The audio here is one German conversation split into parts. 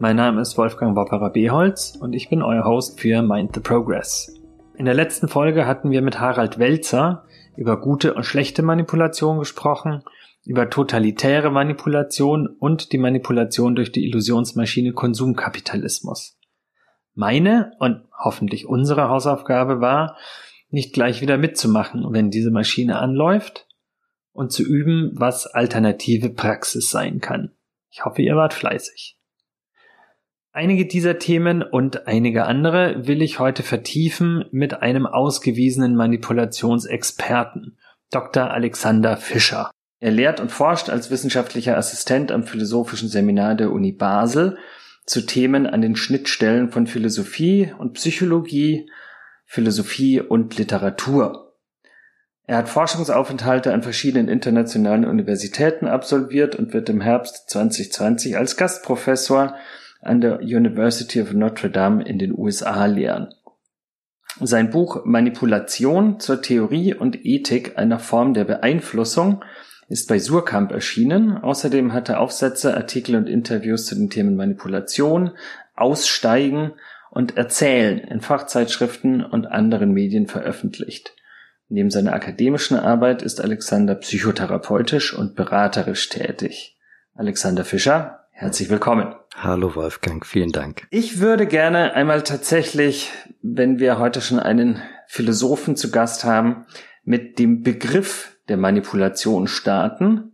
Mein Name ist Wolfgang Wapperer Beholz und ich bin euer Host für Mind the Progress. In der letzten Folge hatten wir mit Harald Welzer über gute und schlechte Manipulation gesprochen, über totalitäre Manipulation und die Manipulation durch die Illusionsmaschine Konsumkapitalismus. Meine und hoffentlich unsere Hausaufgabe war, nicht gleich wieder mitzumachen, wenn diese Maschine anläuft und zu üben, was alternative Praxis sein kann. Ich hoffe, ihr wart fleißig. Einige dieser Themen und einige andere will ich heute vertiefen mit einem ausgewiesenen Manipulationsexperten, Dr. Alexander Fischer. Er lehrt und forscht als wissenschaftlicher Assistent am Philosophischen Seminar der Uni Basel zu Themen an den Schnittstellen von Philosophie und Psychologie, Philosophie und Literatur. Er hat Forschungsaufenthalte an verschiedenen internationalen Universitäten absolviert und wird im Herbst 2020 als Gastprofessor an der University of Notre Dame in den USA lehren. Sein Buch Manipulation zur Theorie und Ethik einer Form der Beeinflussung ist bei Surkamp erschienen. Außerdem hat er Aufsätze, Artikel und Interviews zu den Themen Manipulation, Aussteigen und Erzählen in Fachzeitschriften und anderen Medien veröffentlicht. Neben seiner akademischen Arbeit ist Alexander psychotherapeutisch und beraterisch tätig. Alexander Fischer, herzlich willkommen. Hallo Wolfgang, vielen Dank. Ich würde gerne einmal tatsächlich, wenn wir heute schon einen Philosophen zu Gast haben, mit dem Begriff der Manipulation starten.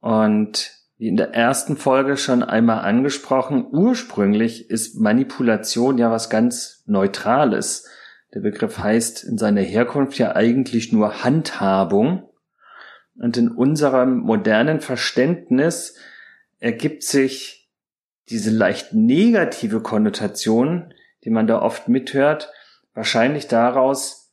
Und wie in der ersten Folge schon einmal angesprochen, ursprünglich ist Manipulation ja was ganz Neutrales. Der Begriff heißt in seiner Herkunft ja eigentlich nur Handhabung. Und in unserem modernen Verständnis ergibt sich diese leicht negative Konnotation, die man da oft mithört, wahrscheinlich daraus,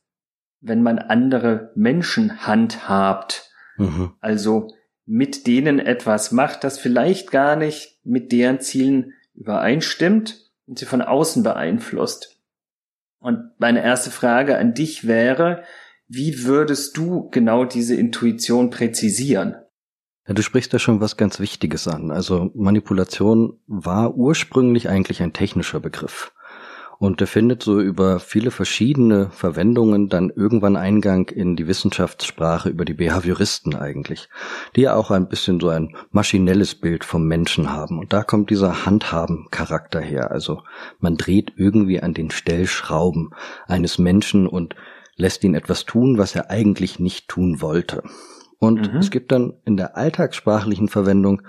wenn man andere Menschen handhabt. Mhm. Also mit denen etwas macht, das vielleicht gar nicht mit deren Zielen übereinstimmt und sie von außen beeinflusst. Und meine erste Frage an dich wäre, wie würdest du genau diese Intuition präzisieren? Ja, du sprichst da schon was ganz Wichtiges an. Also Manipulation war ursprünglich eigentlich ein technischer Begriff. Und der findet so über viele verschiedene Verwendungen dann irgendwann Eingang in die Wissenschaftssprache über die Behavioristen eigentlich, die ja auch ein bisschen so ein maschinelles Bild vom Menschen haben. Und da kommt dieser Handhaben-Charakter her. Also man dreht irgendwie an den Stellschrauben eines Menschen und lässt ihn etwas tun, was er eigentlich nicht tun wollte. Und mhm. es gibt dann in der alltagssprachlichen Verwendung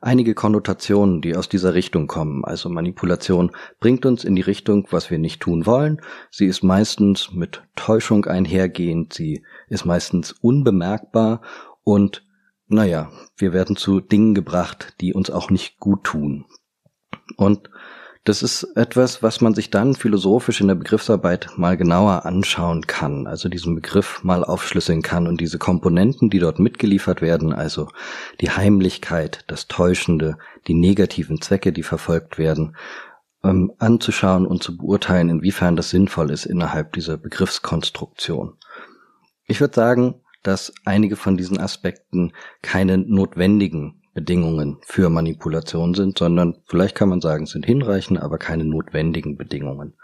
einige Konnotationen, die aus dieser Richtung kommen. Also Manipulation bringt uns in die Richtung, was wir nicht tun wollen. Sie ist meistens mit Täuschung einhergehend, sie ist meistens unbemerkbar und naja, wir werden zu Dingen gebracht, die uns auch nicht gut tun. Und das ist etwas, was man sich dann philosophisch in der Begriffsarbeit mal genauer anschauen kann, also diesen Begriff mal aufschlüsseln kann und diese Komponenten, die dort mitgeliefert werden, also die Heimlichkeit, das Täuschende, die negativen Zwecke, die verfolgt werden, ähm, anzuschauen und zu beurteilen, inwiefern das sinnvoll ist innerhalb dieser Begriffskonstruktion. Ich würde sagen, dass einige von diesen Aspekten keine notwendigen Bedingungen für Manipulation sind, sondern vielleicht kann man sagen, sind hinreichende, aber keine notwendigen Bedingungen.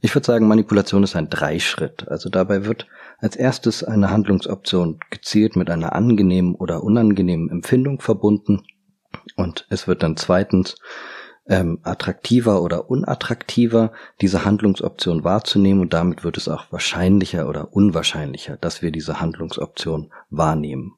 Ich würde sagen, Manipulation ist ein Dreischritt. Also dabei wird als erstes eine Handlungsoption gezielt mit einer angenehmen oder unangenehmen Empfindung verbunden und es wird dann zweitens ähm, attraktiver oder unattraktiver, diese Handlungsoption wahrzunehmen und damit wird es auch wahrscheinlicher oder unwahrscheinlicher, dass wir diese Handlungsoption wahrnehmen.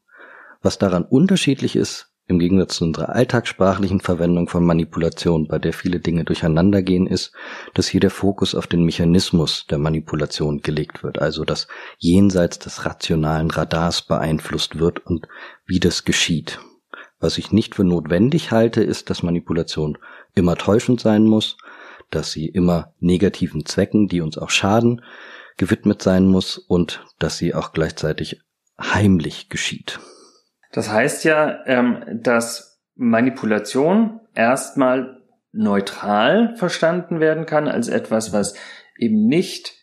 Was daran unterschiedlich ist, im Gegensatz zu unserer alltagssprachlichen Verwendung von Manipulation, bei der viele Dinge durcheinandergehen, ist, dass hier der Fokus auf den Mechanismus der Manipulation gelegt wird, also dass jenseits des rationalen Radars beeinflusst wird und wie das geschieht. Was ich nicht für notwendig halte, ist, dass Manipulation immer täuschend sein muss, dass sie immer negativen Zwecken, die uns auch schaden, gewidmet sein muss und dass sie auch gleichzeitig heimlich geschieht. Das heißt ja, ähm, dass Manipulation erstmal neutral verstanden werden kann als etwas, was eben nicht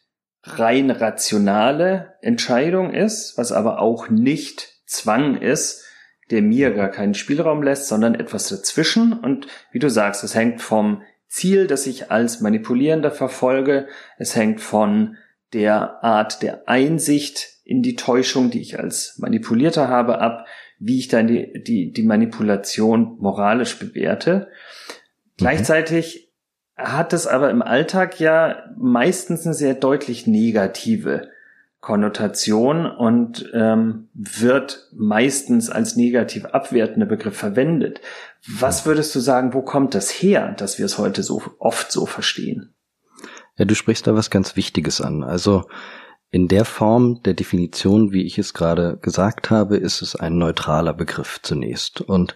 rein rationale Entscheidung ist, was aber auch nicht Zwang ist, der mir gar keinen Spielraum lässt, sondern etwas dazwischen. Und wie du sagst, es hängt vom Ziel, das ich als Manipulierender verfolge. Es hängt von der Art der Einsicht in die Täuschung, die ich als Manipulierter habe, ab, wie ich dann die, die, die Manipulation moralisch bewerte. Mhm. Gleichzeitig hat es aber im Alltag ja meistens eine sehr deutlich negative Konnotation und ähm, wird meistens als negativ abwertender Begriff verwendet. Was würdest du sagen, wo kommt das her, dass wir es heute so oft so verstehen? Ja, du sprichst da was ganz Wichtiges an. Also in der Form der Definition, wie ich es gerade gesagt habe, ist es ein neutraler Begriff zunächst. Und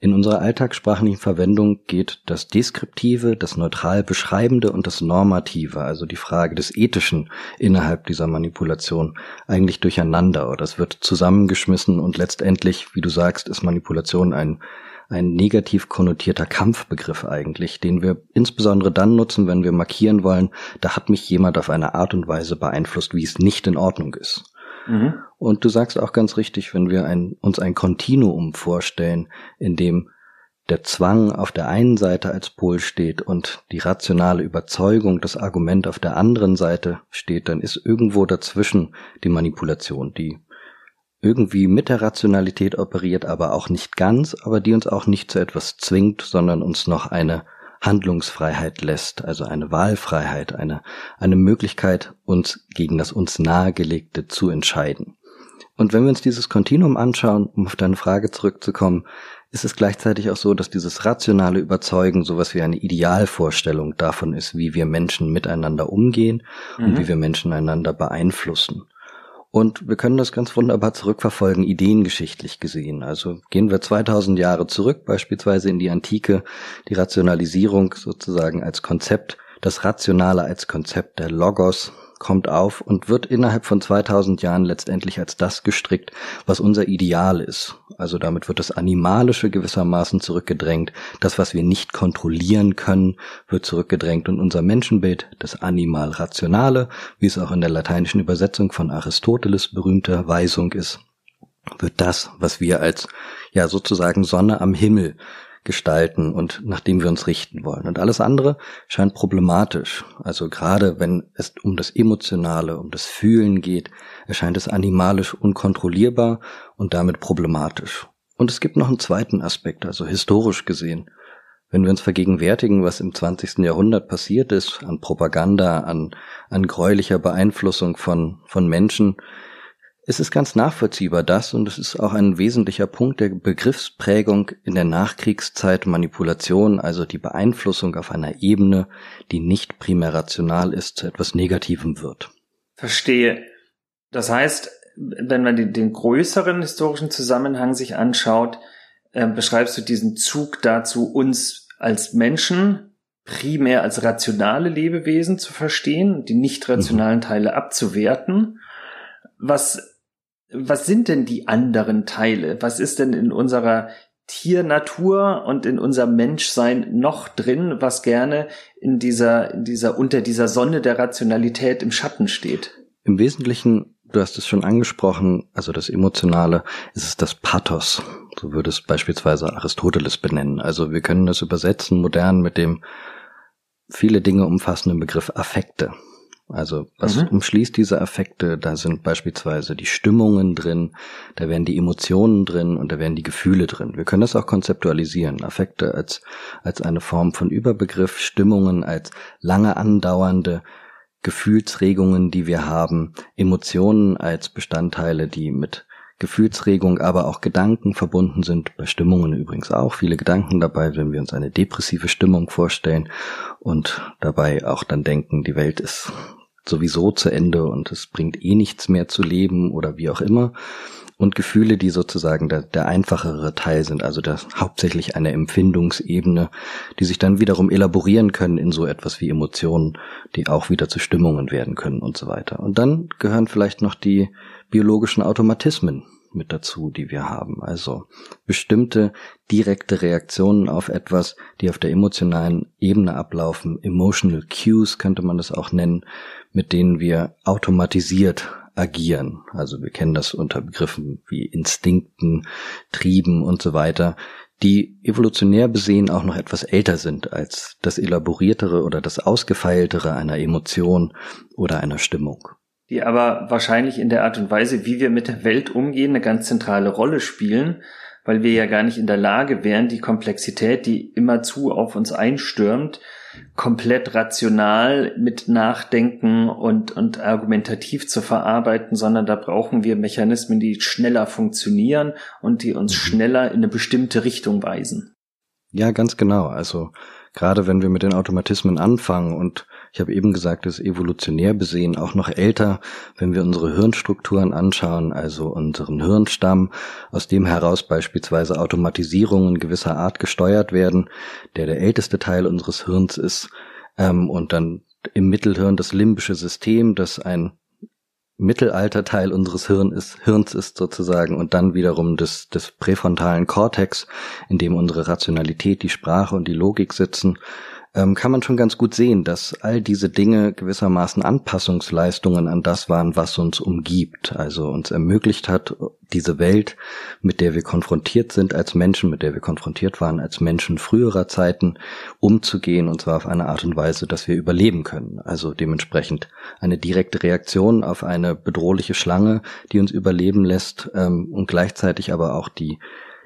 in unserer alltagssprachlichen Verwendung geht das Deskriptive, das neutral Beschreibende und das Normative, also die Frage des Ethischen innerhalb dieser Manipulation, eigentlich durcheinander oder es wird zusammengeschmissen und letztendlich, wie du sagst, ist Manipulation ein ein negativ konnotierter Kampfbegriff eigentlich, den wir insbesondere dann nutzen, wenn wir markieren wollen, da hat mich jemand auf eine Art und Weise beeinflusst, wie es nicht in Ordnung ist. Mhm. Und du sagst auch ganz richtig, wenn wir ein, uns ein Kontinuum vorstellen, in dem der Zwang auf der einen Seite als Pol steht und die rationale Überzeugung, das Argument auf der anderen Seite steht, dann ist irgendwo dazwischen die Manipulation, die irgendwie mit der Rationalität operiert, aber auch nicht ganz, aber die uns auch nicht zu etwas zwingt, sondern uns noch eine Handlungsfreiheit lässt, also eine Wahlfreiheit, eine, eine Möglichkeit, uns gegen das uns nahegelegte zu entscheiden. Und wenn wir uns dieses Kontinuum anschauen, um auf deine Frage zurückzukommen, ist es gleichzeitig auch so, dass dieses rationale Überzeugen sowas wie eine Idealvorstellung davon ist, wie wir Menschen miteinander umgehen mhm. und wie wir Menschen einander beeinflussen. Und wir können das ganz wunderbar zurückverfolgen, ideengeschichtlich gesehen. Also gehen wir 2000 Jahre zurück, beispielsweise in die Antike, die Rationalisierung sozusagen als Konzept, das Rationale als Konzept der Logos, kommt auf und wird innerhalb von 2000 Jahren letztendlich als das gestrickt, was unser Ideal ist. Also damit wird das Animalische gewissermaßen zurückgedrängt. Das, was wir nicht kontrollieren können, wird zurückgedrängt und unser Menschenbild, das Animal-Rationale, wie es auch in der lateinischen Übersetzung von Aristoteles berühmter Weisung ist, wird das, was wir als ja sozusagen Sonne am Himmel gestalten und nach dem wir uns richten wollen. Und alles andere scheint problematisch. Also gerade wenn es um das Emotionale, um das Fühlen geht, erscheint es animalisch unkontrollierbar und damit problematisch. Und es gibt noch einen zweiten Aspekt, also historisch gesehen. Wenn wir uns vergegenwärtigen, was im 20. Jahrhundert passiert ist, an Propaganda, an, an gräulicher Beeinflussung von, von Menschen, es ist ganz nachvollziehbar das, und es ist auch ein wesentlicher Punkt der Begriffsprägung in der Nachkriegszeit Manipulation, also die Beeinflussung auf einer Ebene, die nicht primär rational ist, zu etwas Negativem wird. Verstehe. Das heißt, wenn man den, den größeren historischen Zusammenhang sich anschaut, äh, beschreibst du diesen Zug dazu, uns als Menschen primär als rationale Lebewesen zu verstehen, die nicht rationalen mhm. Teile abzuwerten. Was was sind denn die anderen Teile? Was ist denn in unserer Tiernatur und in unserem Menschsein noch drin, was gerne in dieser, in dieser, unter dieser Sonne der Rationalität im Schatten steht? Im Wesentlichen du hast es schon angesprochen, also das Emotionale ist es das Pathos. So würde es beispielsweise Aristoteles benennen. Also wir können das übersetzen modern mit dem viele Dinge umfassenden Begriff Affekte. Also was mhm. umschließt diese Affekte? Da sind beispielsweise die Stimmungen drin, da werden die Emotionen drin und da werden die Gefühle drin. Wir können das auch konzeptualisieren. Affekte als, als eine Form von Überbegriff, Stimmungen als lange andauernde Gefühlsregungen, die wir haben, Emotionen als Bestandteile, die mit Gefühlsregung, aber auch Gedanken verbunden sind, bei Stimmungen übrigens auch viele Gedanken dabei, wenn wir uns eine depressive Stimmung vorstellen und dabei auch dann denken, die Welt ist sowieso zu Ende und es bringt eh nichts mehr zu leben oder wie auch immer. Und Gefühle, die sozusagen der, der einfachere Teil sind, also das hauptsächlich eine Empfindungsebene, die sich dann wiederum elaborieren können in so etwas wie Emotionen, die auch wieder zu Stimmungen werden können und so weiter. Und dann gehören vielleicht noch die biologischen Automatismen mit dazu, die wir haben. Also bestimmte direkte Reaktionen auf etwas, die auf der emotionalen Ebene ablaufen. Emotional Cues könnte man das auch nennen, mit denen wir automatisiert agieren. Also wir kennen das unter Begriffen wie Instinkten, Trieben und so weiter, die evolutionär besehen auch noch etwas älter sind als das elaboriertere oder das ausgefeiltere einer Emotion oder einer Stimmung. Die aber wahrscheinlich in der Art und Weise, wie wir mit der Welt umgehen, eine ganz zentrale Rolle spielen, weil wir ja gar nicht in der Lage wären, die Komplexität, die immerzu auf uns einstürmt, komplett rational mit Nachdenken und, und argumentativ zu verarbeiten, sondern da brauchen wir Mechanismen, die schneller funktionieren und die uns schneller in eine bestimmte Richtung weisen. Ja, ganz genau. Also gerade wenn wir mit den Automatismen anfangen und ich habe eben gesagt, es ist evolutionär besehen auch noch älter, wenn wir unsere Hirnstrukturen anschauen, also unseren Hirnstamm, aus dem heraus beispielsweise Automatisierungen gewisser Art gesteuert werden, der der älteste Teil unseres Hirns ist, ähm, und dann im Mittelhirn das limbische System, das ein Mittelalterteil unseres Hirn ist, Hirns ist sozusagen und dann wiederum des, des präfrontalen Kortex, in dem unsere Rationalität, die Sprache und die Logik sitzen ähm, kann man schon ganz gut sehen, dass all diese Dinge gewissermaßen Anpassungsleistungen an das waren, was uns umgibt, also uns ermöglicht hat, diese Welt, mit der wir konfrontiert sind als Menschen, mit der wir konfrontiert waren als Menschen früherer Zeiten, umzugehen, und zwar auf eine Art und Weise, dass wir überleben können. Also dementsprechend eine direkte Reaktion auf eine bedrohliche Schlange, die uns überleben lässt, ähm, und gleichzeitig aber auch die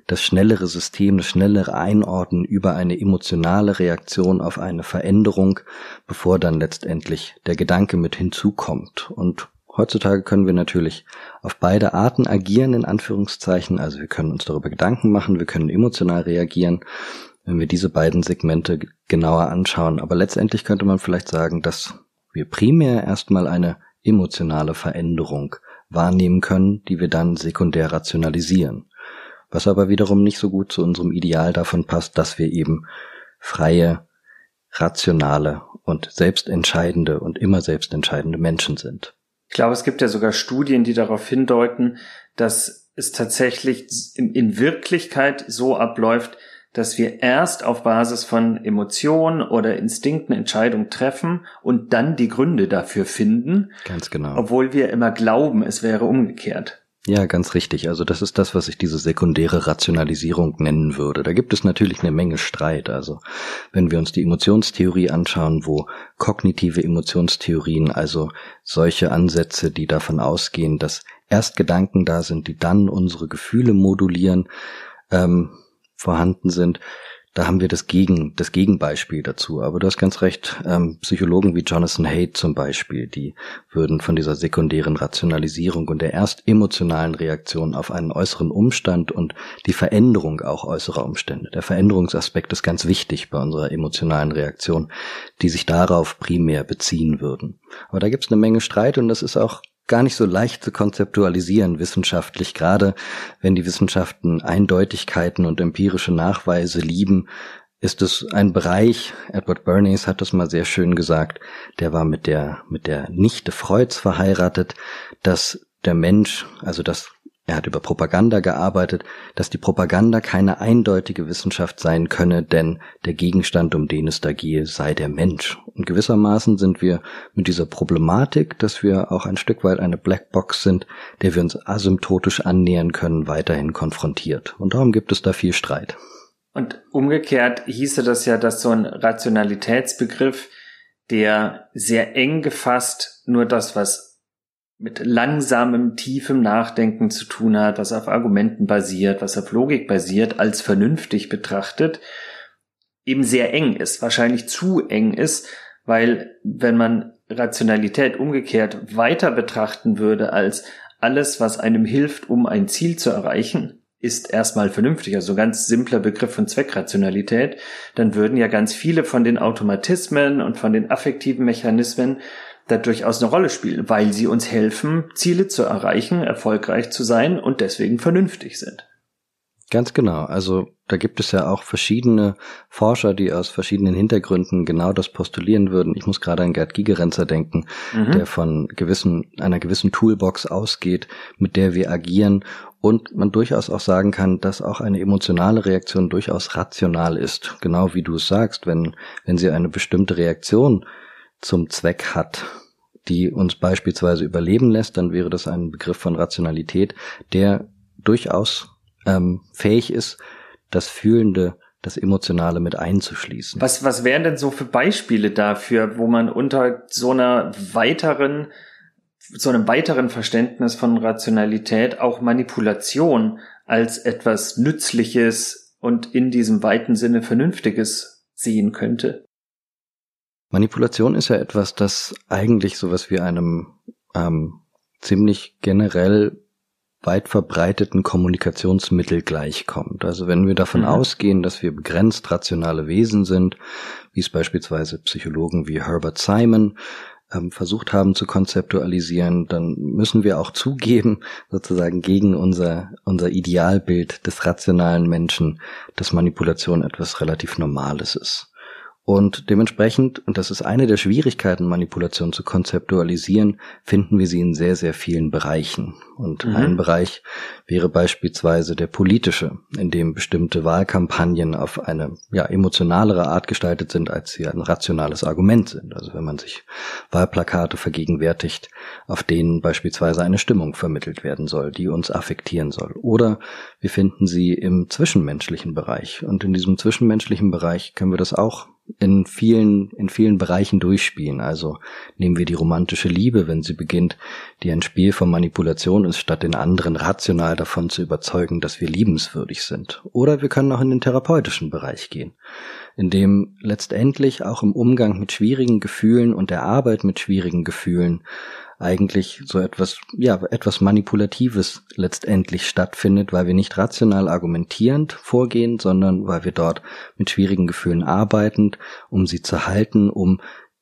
das schnellere System, das schnellere Einordnen über eine emotionale Reaktion auf eine Veränderung, bevor dann letztendlich der Gedanke mit hinzukommt. Und heutzutage können wir natürlich auf beide Arten agieren, in Anführungszeichen. Also wir können uns darüber Gedanken machen, wir können emotional reagieren, wenn wir diese beiden Segmente genauer anschauen. Aber letztendlich könnte man vielleicht sagen, dass wir primär erstmal eine emotionale Veränderung wahrnehmen können, die wir dann sekundär rationalisieren was aber wiederum nicht so gut zu unserem Ideal davon passt, dass wir eben freie, rationale und selbstentscheidende und immer selbstentscheidende Menschen sind. Ich glaube, es gibt ja sogar Studien, die darauf hindeuten, dass es tatsächlich in Wirklichkeit so abläuft, dass wir erst auf Basis von Emotionen oder Instinkten Entscheidungen treffen und dann die Gründe dafür finden. Ganz genau. Obwohl wir immer glauben, es wäre umgekehrt. Ja, ganz richtig. Also das ist das, was ich diese sekundäre Rationalisierung nennen würde. Da gibt es natürlich eine Menge Streit. Also wenn wir uns die Emotionstheorie anschauen, wo kognitive Emotionstheorien, also solche Ansätze, die davon ausgehen, dass erst Gedanken da sind, die dann unsere Gefühle modulieren, ähm, vorhanden sind, da haben wir das Gegen, das Gegenbeispiel dazu. Aber du hast ganz recht, ähm, Psychologen wie Jonathan Haidt zum Beispiel, die würden von dieser sekundären Rationalisierung und der erst emotionalen Reaktion auf einen äußeren Umstand und die Veränderung auch äußerer Umstände. Der Veränderungsaspekt ist ganz wichtig bei unserer emotionalen Reaktion, die sich darauf primär beziehen würden. Aber da gibt es eine Menge Streit und das ist auch gar nicht so leicht zu konzeptualisieren wissenschaftlich, gerade wenn die Wissenschaften Eindeutigkeiten und empirische Nachweise lieben, ist es ein Bereich, Edward Bernays hat das mal sehr schön gesagt, der war mit der, mit der Nichte Freuds verheiratet, dass der Mensch, also dass er hat über Propaganda gearbeitet, dass die Propaganda keine eindeutige Wissenschaft sein könne, denn der Gegenstand, um den es da gehe, sei der Mensch. Und gewissermaßen sind wir mit dieser Problematik, dass wir auch ein Stück weit eine Blackbox sind, der wir uns asymptotisch annähern können, weiterhin konfrontiert. Und darum gibt es da viel Streit. Und umgekehrt hieße das ja, dass so ein Rationalitätsbegriff, der sehr eng gefasst nur das, was mit langsamem, tiefem Nachdenken zu tun hat, was auf Argumenten basiert, was auf Logik basiert, als vernünftig betrachtet, eben sehr eng ist, wahrscheinlich zu eng ist, weil wenn man Rationalität umgekehrt weiter betrachten würde als alles, was einem hilft, um ein Ziel zu erreichen, ist erstmal vernünftig, also ganz simpler Begriff von Zweckrationalität, dann würden ja ganz viele von den Automatismen und von den affektiven Mechanismen da durchaus eine Rolle spielen, weil sie uns helfen, Ziele zu erreichen, erfolgreich zu sein und deswegen vernünftig sind. Ganz genau. Also da gibt es ja auch verschiedene Forscher, die aus verschiedenen Hintergründen genau das postulieren würden. Ich muss gerade an Gerd Gigerenzer denken, mhm. der von gewissen, einer gewissen Toolbox ausgeht, mit der wir agieren und man durchaus auch sagen kann, dass auch eine emotionale Reaktion durchaus rational ist. Genau wie du es sagst, wenn, wenn sie eine bestimmte Reaktion zum Zweck hat, die uns beispielsweise überleben lässt, dann wäre das ein Begriff von Rationalität, der durchaus ähm, fähig ist, das Fühlende, das Emotionale mit einzuschließen. Was, was wären denn so für Beispiele dafür, wo man unter so einer weiteren, so einem weiteren Verständnis von Rationalität auch Manipulation als etwas Nützliches und in diesem weiten Sinne Vernünftiges sehen könnte? Manipulation ist ja etwas, das eigentlich sowas wie einem ähm, ziemlich generell weit verbreiteten Kommunikationsmittel gleichkommt. Also wenn wir davon mhm. ausgehen, dass wir begrenzt rationale Wesen sind, wie es beispielsweise Psychologen wie Herbert Simon ähm, versucht haben zu konzeptualisieren, dann müssen wir auch zugeben, sozusagen gegen unser, unser Idealbild des rationalen Menschen, dass Manipulation etwas relativ Normales ist. Und dementsprechend, und das ist eine der Schwierigkeiten, Manipulation zu konzeptualisieren, finden wir sie in sehr, sehr vielen Bereichen. Und mhm. ein Bereich wäre beispielsweise der politische, in dem bestimmte Wahlkampagnen auf eine ja, emotionalere Art gestaltet sind, als sie ein rationales Argument sind. Also wenn man sich Wahlplakate vergegenwärtigt, auf denen beispielsweise eine Stimmung vermittelt werden soll, die uns affektieren soll. Oder wir finden sie im zwischenmenschlichen Bereich. Und in diesem zwischenmenschlichen Bereich können wir das auch in vielen, in vielen Bereichen durchspielen. Also nehmen wir die romantische Liebe, wenn sie beginnt, die ein Spiel von Manipulation ist, statt den anderen rational davon zu überzeugen, dass wir liebenswürdig sind. Oder wir können auch in den therapeutischen Bereich gehen, in dem letztendlich auch im Umgang mit schwierigen Gefühlen und der Arbeit mit schwierigen Gefühlen eigentlich so etwas, ja, etwas Manipulatives letztendlich stattfindet, weil wir nicht rational argumentierend vorgehen, sondern weil wir dort mit schwierigen Gefühlen arbeitend, um sie zu halten, um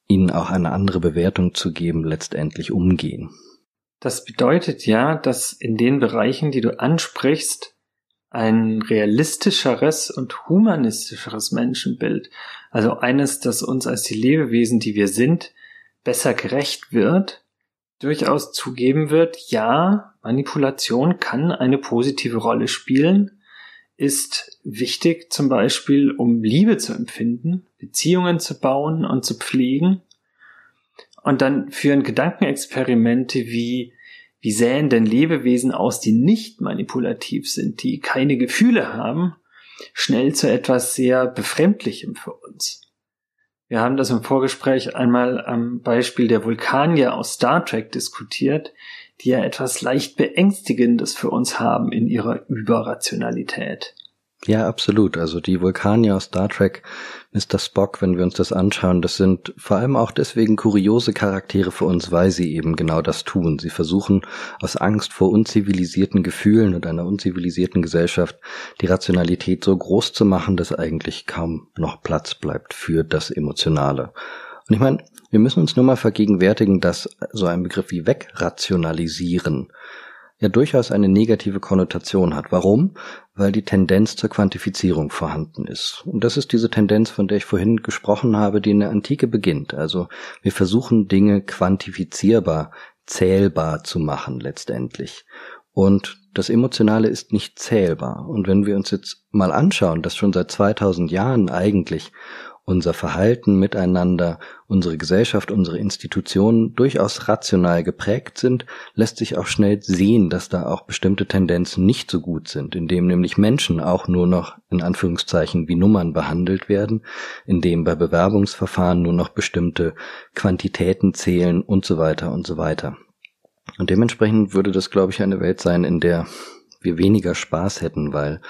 ihnen auch eine andere Bewertung zu geben, letztendlich umgehen. Das bedeutet ja, dass in den Bereichen, die du ansprichst, ein realistischeres und humanistischeres Menschenbild, also eines, das uns als die Lebewesen, die wir sind, besser gerecht wird, durchaus zugeben wird, ja, Manipulation kann eine positive Rolle spielen, ist wichtig zum Beispiel, um Liebe zu empfinden, Beziehungen zu bauen und zu pflegen. Und dann führen Gedankenexperimente wie, wie sähen denn Lebewesen aus, die nicht manipulativ sind, die keine Gefühle haben, schnell zu etwas sehr Befremdlichem für uns. Wir haben das im Vorgespräch einmal am Beispiel der Vulkanier aus Star Trek diskutiert, die ja etwas leicht Beängstigendes für uns haben in ihrer Überrationalität. Ja, absolut. Also die Vulkanier aus Star Trek, Mr. Spock, wenn wir uns das anschauen, das sind vor allem auch deswegen kuriose Charaktere für uns, weil sie eben genau das tun. Sie versuchen aus Angst vor unzivilisierten Gefühlen und einer unzivilisierten Gesellschaft die Rationalität so groß zu machen, dass eigentlich kaum noch Platz bleibt für das Emotionale. Und ich meine, wir müssen uns nur mal vergegenwärtigen, dass so ein Begriff wie wegrationalisieren ja durchaus eine negative Konnotation hat. Warum? Weil die Tendenz zur Quantifizierung vorhanden ist. Und das ist diese Tendenz, von der ich vorhin gesprochen habe, die in der Antike beginnt. Also wir versuchen Dinge quantifizierbar, zählbar zu machen letztendlich. Und das Emotionale ist nicht zählbar. Und wenn wir uns jetzt mal anschauen, dass schon seit 2000 Jahren eigentlich unser Verhalten miteinander, unsere Gesellschaft, unsere Institutionen durchaus rational geprägt sind, lässt sich auch schnell sehen, dass da auch bestimmte Tendenzen nicht so gut sind, indem nämlich Menschen auch nur noch in Anführungszeichen wie Nummern behandelt werden, indem bei Bewerbungsverfahren nur noch bestimmte Quantitäten zählen und so weiter und so weiter. Und dementsprechend würde das, glaube ich, eine Welt sein, in der wir weniger Spaß hätten, weil,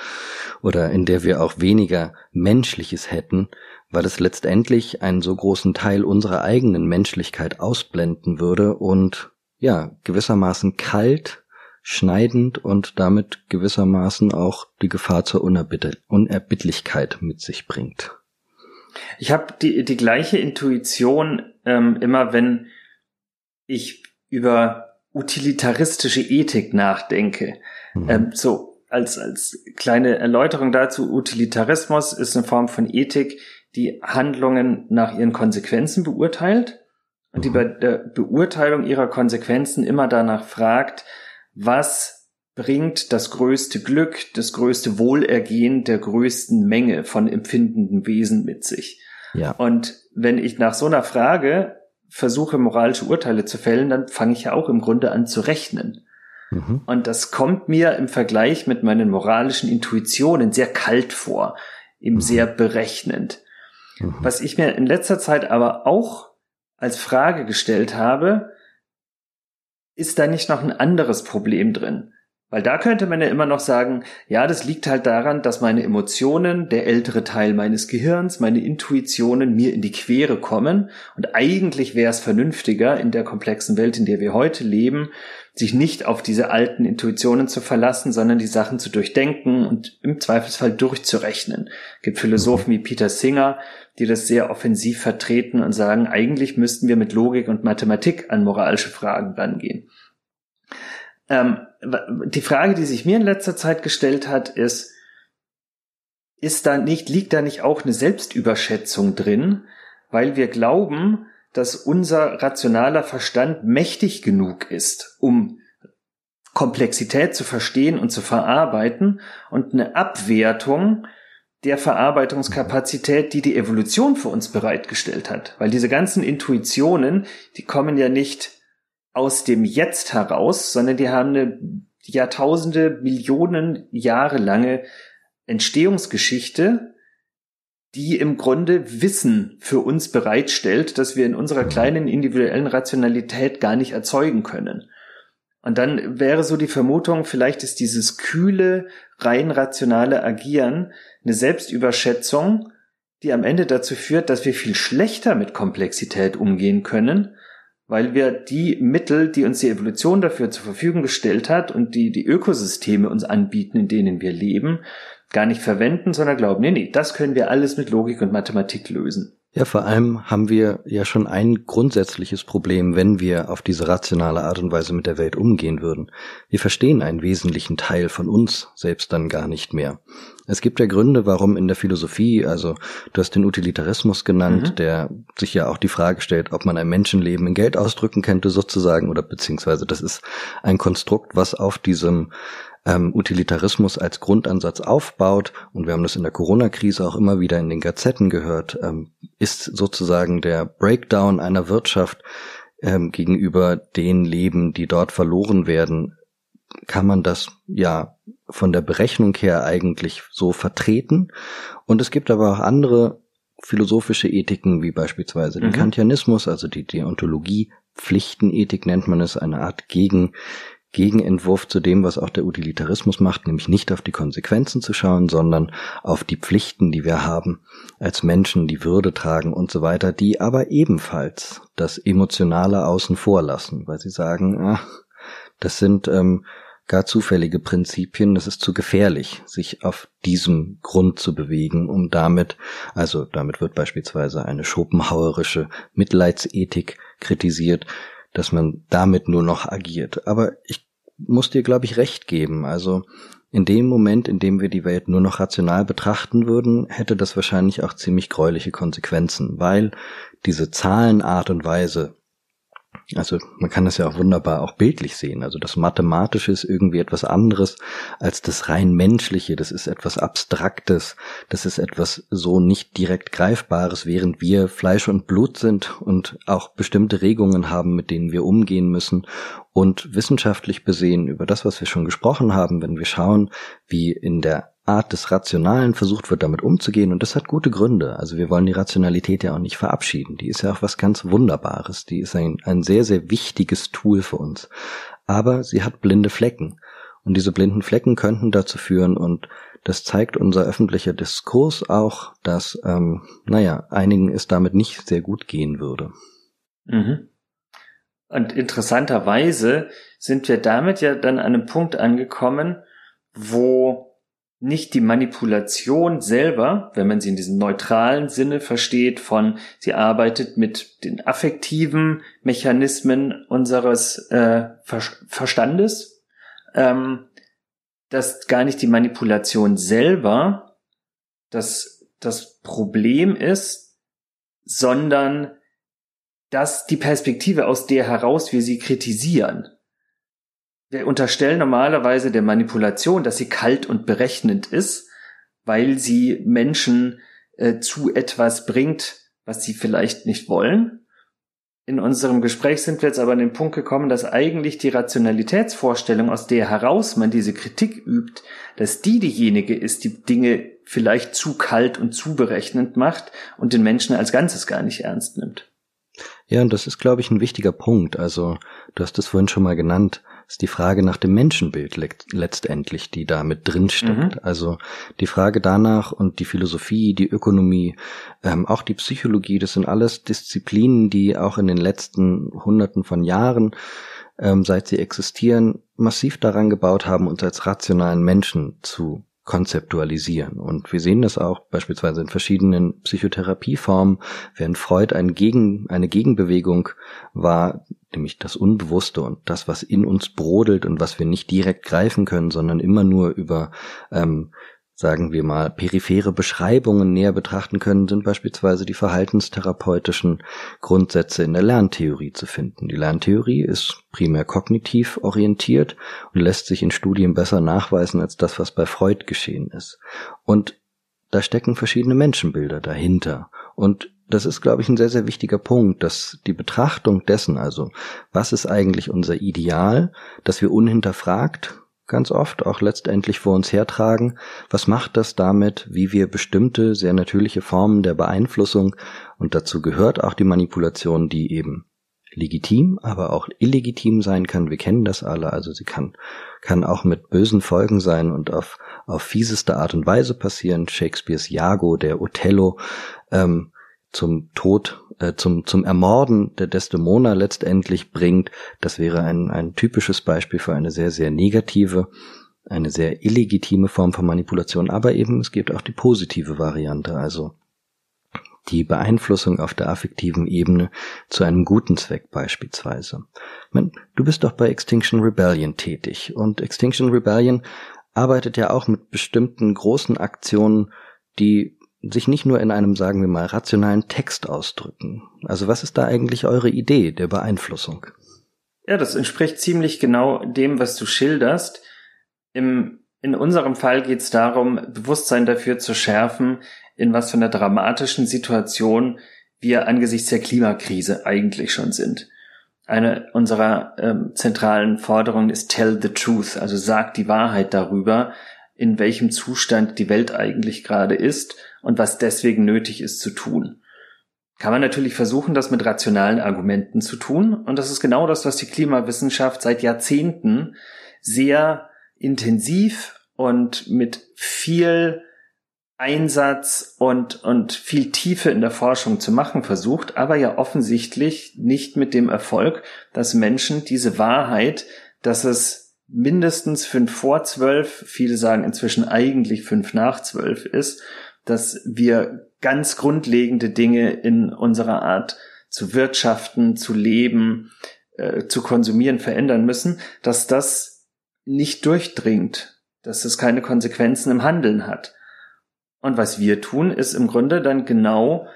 oder in der wir auch weniger Menschliches hätten, weil es letztendlich einen so großen Teil unserer eigenen Menschlichkeit ausblenden würde und ja, gewissermaßen kalt, schneidend und damit gewissermaßen auch die Gefahr zur Unerbittlichkeit mit sich bringt. Ich habe die, die gleiche Intuition ähm, immer, wenn ich über utilitaristische Ethik nachdenke. Mhm. Ähm, so als, als kleine Erläuterung dazu, Utilitarismus ist eine Form von Ethik, die Handlungen nach ihren Konsequenzen beurteilt und die mhm. bei der Beurteilung ihrer Konsequenzen immer danach fragt, was bringt das größte Glück, das größte Wohlergehen der größten Menge von empfindenden Wesen mit sich. Ja. Und wenn ich nach so einer Frage versuche, moralische Urteile zu fällen, dann fange ich ja auch im Grunde an zu rechnen. Mhm. Und das kommt mir im Vergleich mit meinen moralischen Intuitionen sehr kalt vor, eben mhm. sehr berechnend. Mhm. Was ich mir in letzter Zeit aber auch als Frage gestellt habe, ist da nicht noch ein anderes Problem drin? Weil da könnte man ja immer noch sagen, ja, das liegt halt daran, dass meine Emotionen, der ältere Teil meines Gehirns, meine Intuitionen mir in die Quere kommen. Und eigentlich wäre es vernünftiger in der komplexen Welt, in der wir heute leben, sich nicht auf diese alten Intuitionen zu verlassen, sondern die Sachen zu durchdenken und im Zweifelsfall durchzurechnen. Es gibt Philosophen wie Peter Singer, die das sehr offensiv vertreten und sagen, eigentlich müssten wir mit Logik und Mathematik an moralische Fragen rangehen. Ähm, die Frage, die sich mir in letzter Zeit gestellt hat, ist, ist da nicht, liegt da nicht auch eine Selbstüberschätzung drin, weil wir glauben, dass unser rationaler Verstand mächtig genug ist, um Komplexität zu verstehen und zu verarbeiten und eine Abwertung der Verarbeitungskapazität, die die Evolution für uns bereitgestellt hat. Weil diese ganzen Intuitionen, die kommen ja nicht aus dem Jetzt heraus, sondern die haben eine Jahrtausende, Millionen Jahre lange Entstehungsgeschichte, die im Grunde Wissen für uns bereitstellt, das wir in unserer kleinen individuellen Rationalität gar nicht erzeugen können. Und dann wäre so die Vermutung, vielleicht ist dieses kühle, rein rationale Agieren eine Selbstüberschätzung, die am Ende dazu führt, dass wir viel schlechter mit Komplexität umgehen können, weil wir die Mittel, die uns die Evolution dafür zur Verfügung gestellt hat und die die Ökosysteme uns anbieten, in denen wir leben, gar nicht verwenden, sondern glauben, nee, nee, das können wir alles mit Logik und Mathematik lösen. Ja, vor allem haben wir ja schon ein grundsätzliches Problem, wenn wir auf diese rationale Art und Weise mit der Welt umgehen würden. Wir verstehen einen wesentlichen Teil von uns selbst dann gar nicht mehr. Es gibt ja Gründe, warum in der Philosophie, also du hast den Utilitarismus genannt, mhm. der sich ja auch die Frage stellt, ob man ein Menschenleben in Geld ausdrücken könnte sozusagen, oder beziehungsweise das ist ein Konstrukt, was auf diesem ähm, Utilitarismus als Grundansatz aufbaut, und wir haben das in der Corona-Krise auch immer wieder in den Gazetten gehört, ähm, ist sozusagen der Breakdown einer Wirtschaft ähm, gegenüber den Leben, die dort verloren werden, kann man das ja von der Berechnung her eigentlich so vertreten. Und es gibt aber auch andere philosophische Ethiken, wie beispielsweise mhm. den Kantianismus, also die Deontologie, Pflichtenethik nennt man es, eine Art Gegen, Gegenentwurf zu dem, was auch der Utilitarismus macht, nämlich nicht auf die Konsequenzen zu schauen, sondern auf die Pflichten, die wir haben als Menschen, die Würde tragen und so weiter, die aber ebenfalls das Emotionale außen vor lassen, weil sie sagen, ach, das sind ähm, gar zufällige Prinzipien, das ist zu gefährlich, sich auf diesem Grund zu bewegen, um damit, also damit wird beispielsweise eine schopenhauerische Mitleidsethik kritisiert, dass man damit nur noch agiert. Aber ich muss dir, glaube ich, recht geben. Also in dem Moment, in dem wir die Welt nur noch rational betrachten würden, hätte das wahrscheinlich auch ziemlich gräuliche Konsequenzen, weil diese Zahlenart und Weise, Also man kann das ja auch wunderbar auch bildlich sehen. Also das Mathematische ist irgendwie etwas anderes als das rein Menschliche. Das ist etwas Abstraktes. Das ist etwas so nicht direkt Greifbares, während wir Fleisch und Blut sind und auch bestimmte Regungen haben, mit denen wir umgehen müssen. Und wissenschaftlich besehen über das, was wir schon gesprochen haben, wenn wir schauen, wie in der Art des Rationalen versucht wird, damit umzugehen. Und das hat gute Gründe. Also wir wollen die Rationalität ja auch nicht verabschieden. Die ist ja auch was ganz Wunderbares. Die ist ein, ein sehr, sehr wichtiges Tool für uns. Aber sie hat blinde Flecken. Und diese blinden Flecken könnten dazu führen, und das zeigt unser öffentlicher Diskurs auch, dass, ähm, naja, einigen es damit nicht sehr gut gehen würde. Mhm. Und interessanterweise sind wir damit ja dann an einem Punkt angekommen, wo nicht die Manipulation selber, wenn man sie in diesem neutralen Sinne versteht, von sie arbeitet mit den affektiven Mechanismen unseres äh, Ver Verstandes, ähm, dass gar nicht die Manipulation selber das, das Problem ist, sondern dass die Perspektive, aus der heraus wir sie kritisieren, wir unterstellen normalerweise der Manipulation, dass sie kalt und berechnend ist, weil sie Menschen äh, zu etwas bringt, was sie vielleicht nicht wollen. In unserem Gespräch sind wir jetzt aber an den Punkt gekommen, dass eigentlich die Rationalitätsvorstellung, aus der heraus man diese Kritik übt, dass die diejenige ist, die Dinge vielleicht zu kalt und zu berechnend macht und den Menschen als Ganzes gar nicht ernst nimmt. Ja, und das ist, glaube ich, ein wichtiger Punkt. Also, du hast es vorhin schon mal genannt ist die Frage nach dem Menschenbild letztendlich, die da mit drin steckt. Mhm. Also die Frage danach und die Philosophie, die Ökonomie, ähm, auch die Psychologie, das sind alles Disziplinen, die auch in den letzten Hunderten von Jahren, ähm, seit sie existieren, massiv daran gebaut haben, uns als rationalen Menschen zu konzeptualisieren. Und wir sehen das auch beispielsweise in verschiedenen Psychotherapieformen, während Freud ein Gegen, eine Gegenbewegung war, nämlich das Unbewusste und das, was in uns brodelt und was wir nicht direkt greifen können, sondern immer nur über ähm, sagen wir mal, periphere Beschreibungen näher betrachten können, sind beispielsweise die verhaltenstherapeutischen Grundsätze in der Lerntheorie zu finden. Die Lerntheorie ist primär kognitiv orientiert und lässt sich in Studien besser nachweisen als das, was bei Freud geschehen ist. Und da stecken verschiedene Menschenbilder dahinter. Und das ist, glaube ich, ein sehr, sehr wichtiger Punkt, dass die Betrachtung dessen, also was ist eigentlich unser Ideal, dass wir unhinterfragt ganz oft auch letztendlich vor uns hertragen. Was macht das damit, wie wir bestimmte sehr natürliche Formen der Beeinflussung und dazu gehört auch die Manipulation, die eben legitim, aber auch illegitim sein kann. Wir kennen das alle, also sie kann, kann auch mit bösen Folgen sein und auf, auf fieseste Art und Weise passieren. Shakespeares Jago, der Othello, ähm, zum Tod, äh, zum, zum Ermorden der Desdemona letztendlich bringt. Das wäre ein, ein typisches Beispiel für eine sehr, sehr negative, eine sehr illegitime Form von Manipulation. Aber eben, es gibt auch die positive Variante, also die Beeinflussung auf der affektiven Ebene zu einem guten Zweck beispielsweise. Meine, du bist doch bei Extinction Rebellion tätig und Extinction Rebellion arbeitet ja auch mit bestimmten großen Aktionen, die sich nicht nur in einem, sagen wir mal, rationalen Text ausdrücken. Also was ist da eigentlich eure Idee der Beeinflussung? Ja, das entspricht ziemlich genau dem, was du schilderst. Im, in unserem Fall geht es darum, Bewusstsein dafür zu schärfen, in was für einer dramatischen Situation wir angesichts der Klimakrise eigentlich schon sind. Eine unserer ähm, zentralen Forderungen ist Tell the Truth, also sag die Wahrheit darüber, in welchem Zustand die Welt eigentlich gerade ist und was deswegen nötig ist zu tun. Kann man natürlich versuchen, das mit rationalen Argumenten zu tun. Und das ist genau das, was die Klimawissenschaft seit Jahrzehnten sehr intensiv und mit viel Einsatz und, und viel Tiefe in der Forschung zu machen versucht, aber ja offensichtlich nicht mit dem Erfolg, dass Menschen diese Wahrheit, dass es mindestens fünf vor zwölf, viele sagen inzwischen eigentlich fünf nach zwölf ist, dass wir ganz grundlegende Dinge in unserer Art zu wirtschaften, zu leben, äh, zu konsumieren verändern müssen, dass das nicht durchdringt, dass es keine Konsequenzen im Handeln hat. Und was wir tun, ist im Grunde dann genau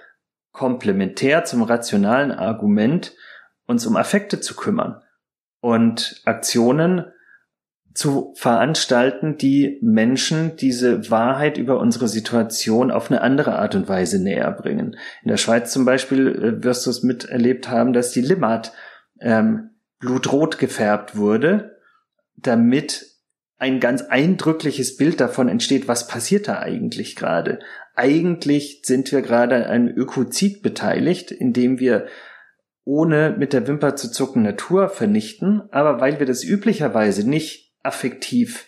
komplementär zum rationalen Argument uns um Affekte zu kümmern und Aktionen zu veranstalten, die Menschen diese Wahrheit über unsere Situation auf eine andere Art und Weise näher bringen. In der Schweiz zum Beispiel äh, wirst du es miterlebt haben, dass die Limmat ähm, blutrot gefärbt wurde, damit ein ganz eindrückliches Bild davon entsteht, was passiert da eigentlich gerade. Eigentlich sind wir gerade an Ökozid beteiligt, indem wir ohne mit der Wimper zu zucken Natur vernichten, aber weil wir das üblicherweise nicht affektiv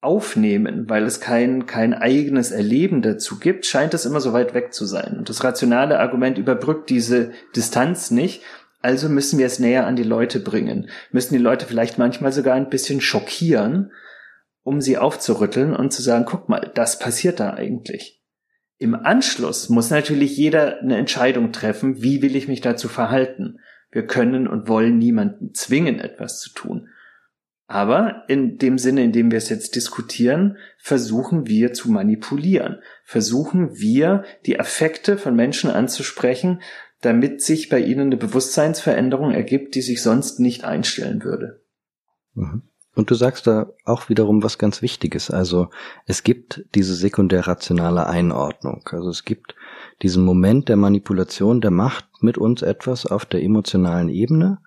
aufnehmen, weil es kein, kein eigenes Erleben dazu gibt, scheint es immer so weit weg zu sein. Und das rationale Argument überbrückt diese Distanz nicht, also müssen wir es näher an die Leute bringen, müssen die Leute vielleicht manchmal sogar ein bisschen schockieren, um sie aufzurütteln und zu sagen, guck mal, das passiert da eigentlich. Im Anschluss muss natürlich jeder eine Entscheidung treffen, wie will ich mich dazu verhalten. Wir können und wollen niemanden zwingen, etwas zu tun. Aber in dem Sinne, in dem wir es jetzt diskutieren, versuchen wir zu manipulieren. Versuchen wir, die Affekte von Menschen anzusprechen, damit sich bei ihnen eine Bewusstseinsveränderung ergibt, die sich sonst nicht einstellen würde. Mhm. Und du sagst da auch wiederum was ganz Wichtiges. Also es gibt diese sekundärrationale Einordnung. Also es gibt diesen Moment der Manipulation, der macht mit uns etwas auf der emotionalen Ebene.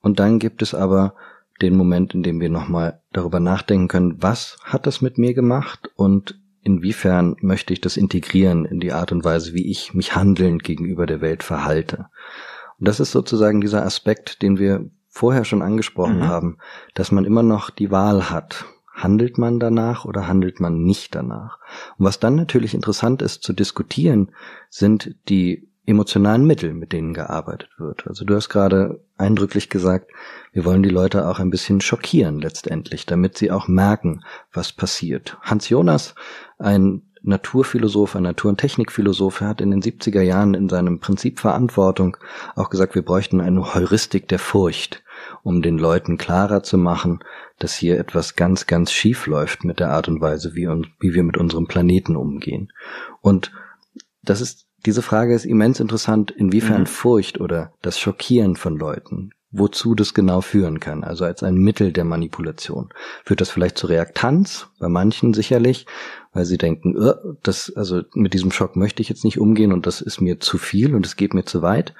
Und dann gibt es aber den Moment, in dem wir nochmal darüber nachdenken können, was hat das mit mir gemacht und inwiefern möchte ich das integrieren in die Art und Weise, wie ich mich handelnd gegenüber der Welt verhalte. Und das ist sozusagen dieser Aspekt, den wir vorher schon angesprochen mhm. haben, dass man immer noch die Wahl hat. Handelt man danach oder handelt man nicht danach? Und was dann natürlich interessant ist zu diskutieren, sind die emotionalen Mittel, mit denen gearbeitet wird. Also du hast gerade eindrücklich gesagt, wir wollen die Leute auch ein bisschen schockieren letztendlich, damit sie auch merken, was passiert. Hans Jonas, ein Naturphilosoph, ein Natur- und Technikphilosoph, hat in den 70er Jahren in seinem Prinzip Verantwortung auch gesagt, wir bräuchten eine Heuristik der Furcht, um den Leuten klarer zu machen, dass hier etwas ganz, ganz schief läuft mit der Art und Weise, wie, uns, wie wir mit unserem Planeten umgehen. Und das ist diese Frage ist immens interessant, inwiefern mhm. Furcht oder das Schockieren von Leuten, wozu das genau führen kann, also als ein Mittel der Manipulation. Führt das vielleicht zu Reaktanz? Bei manchen sicherlich, weil sie denken, oh, das, also mit diesem Schock möchte ich jetzt nicht umgehen und das ist mir zu viel und es geht mir zu weit.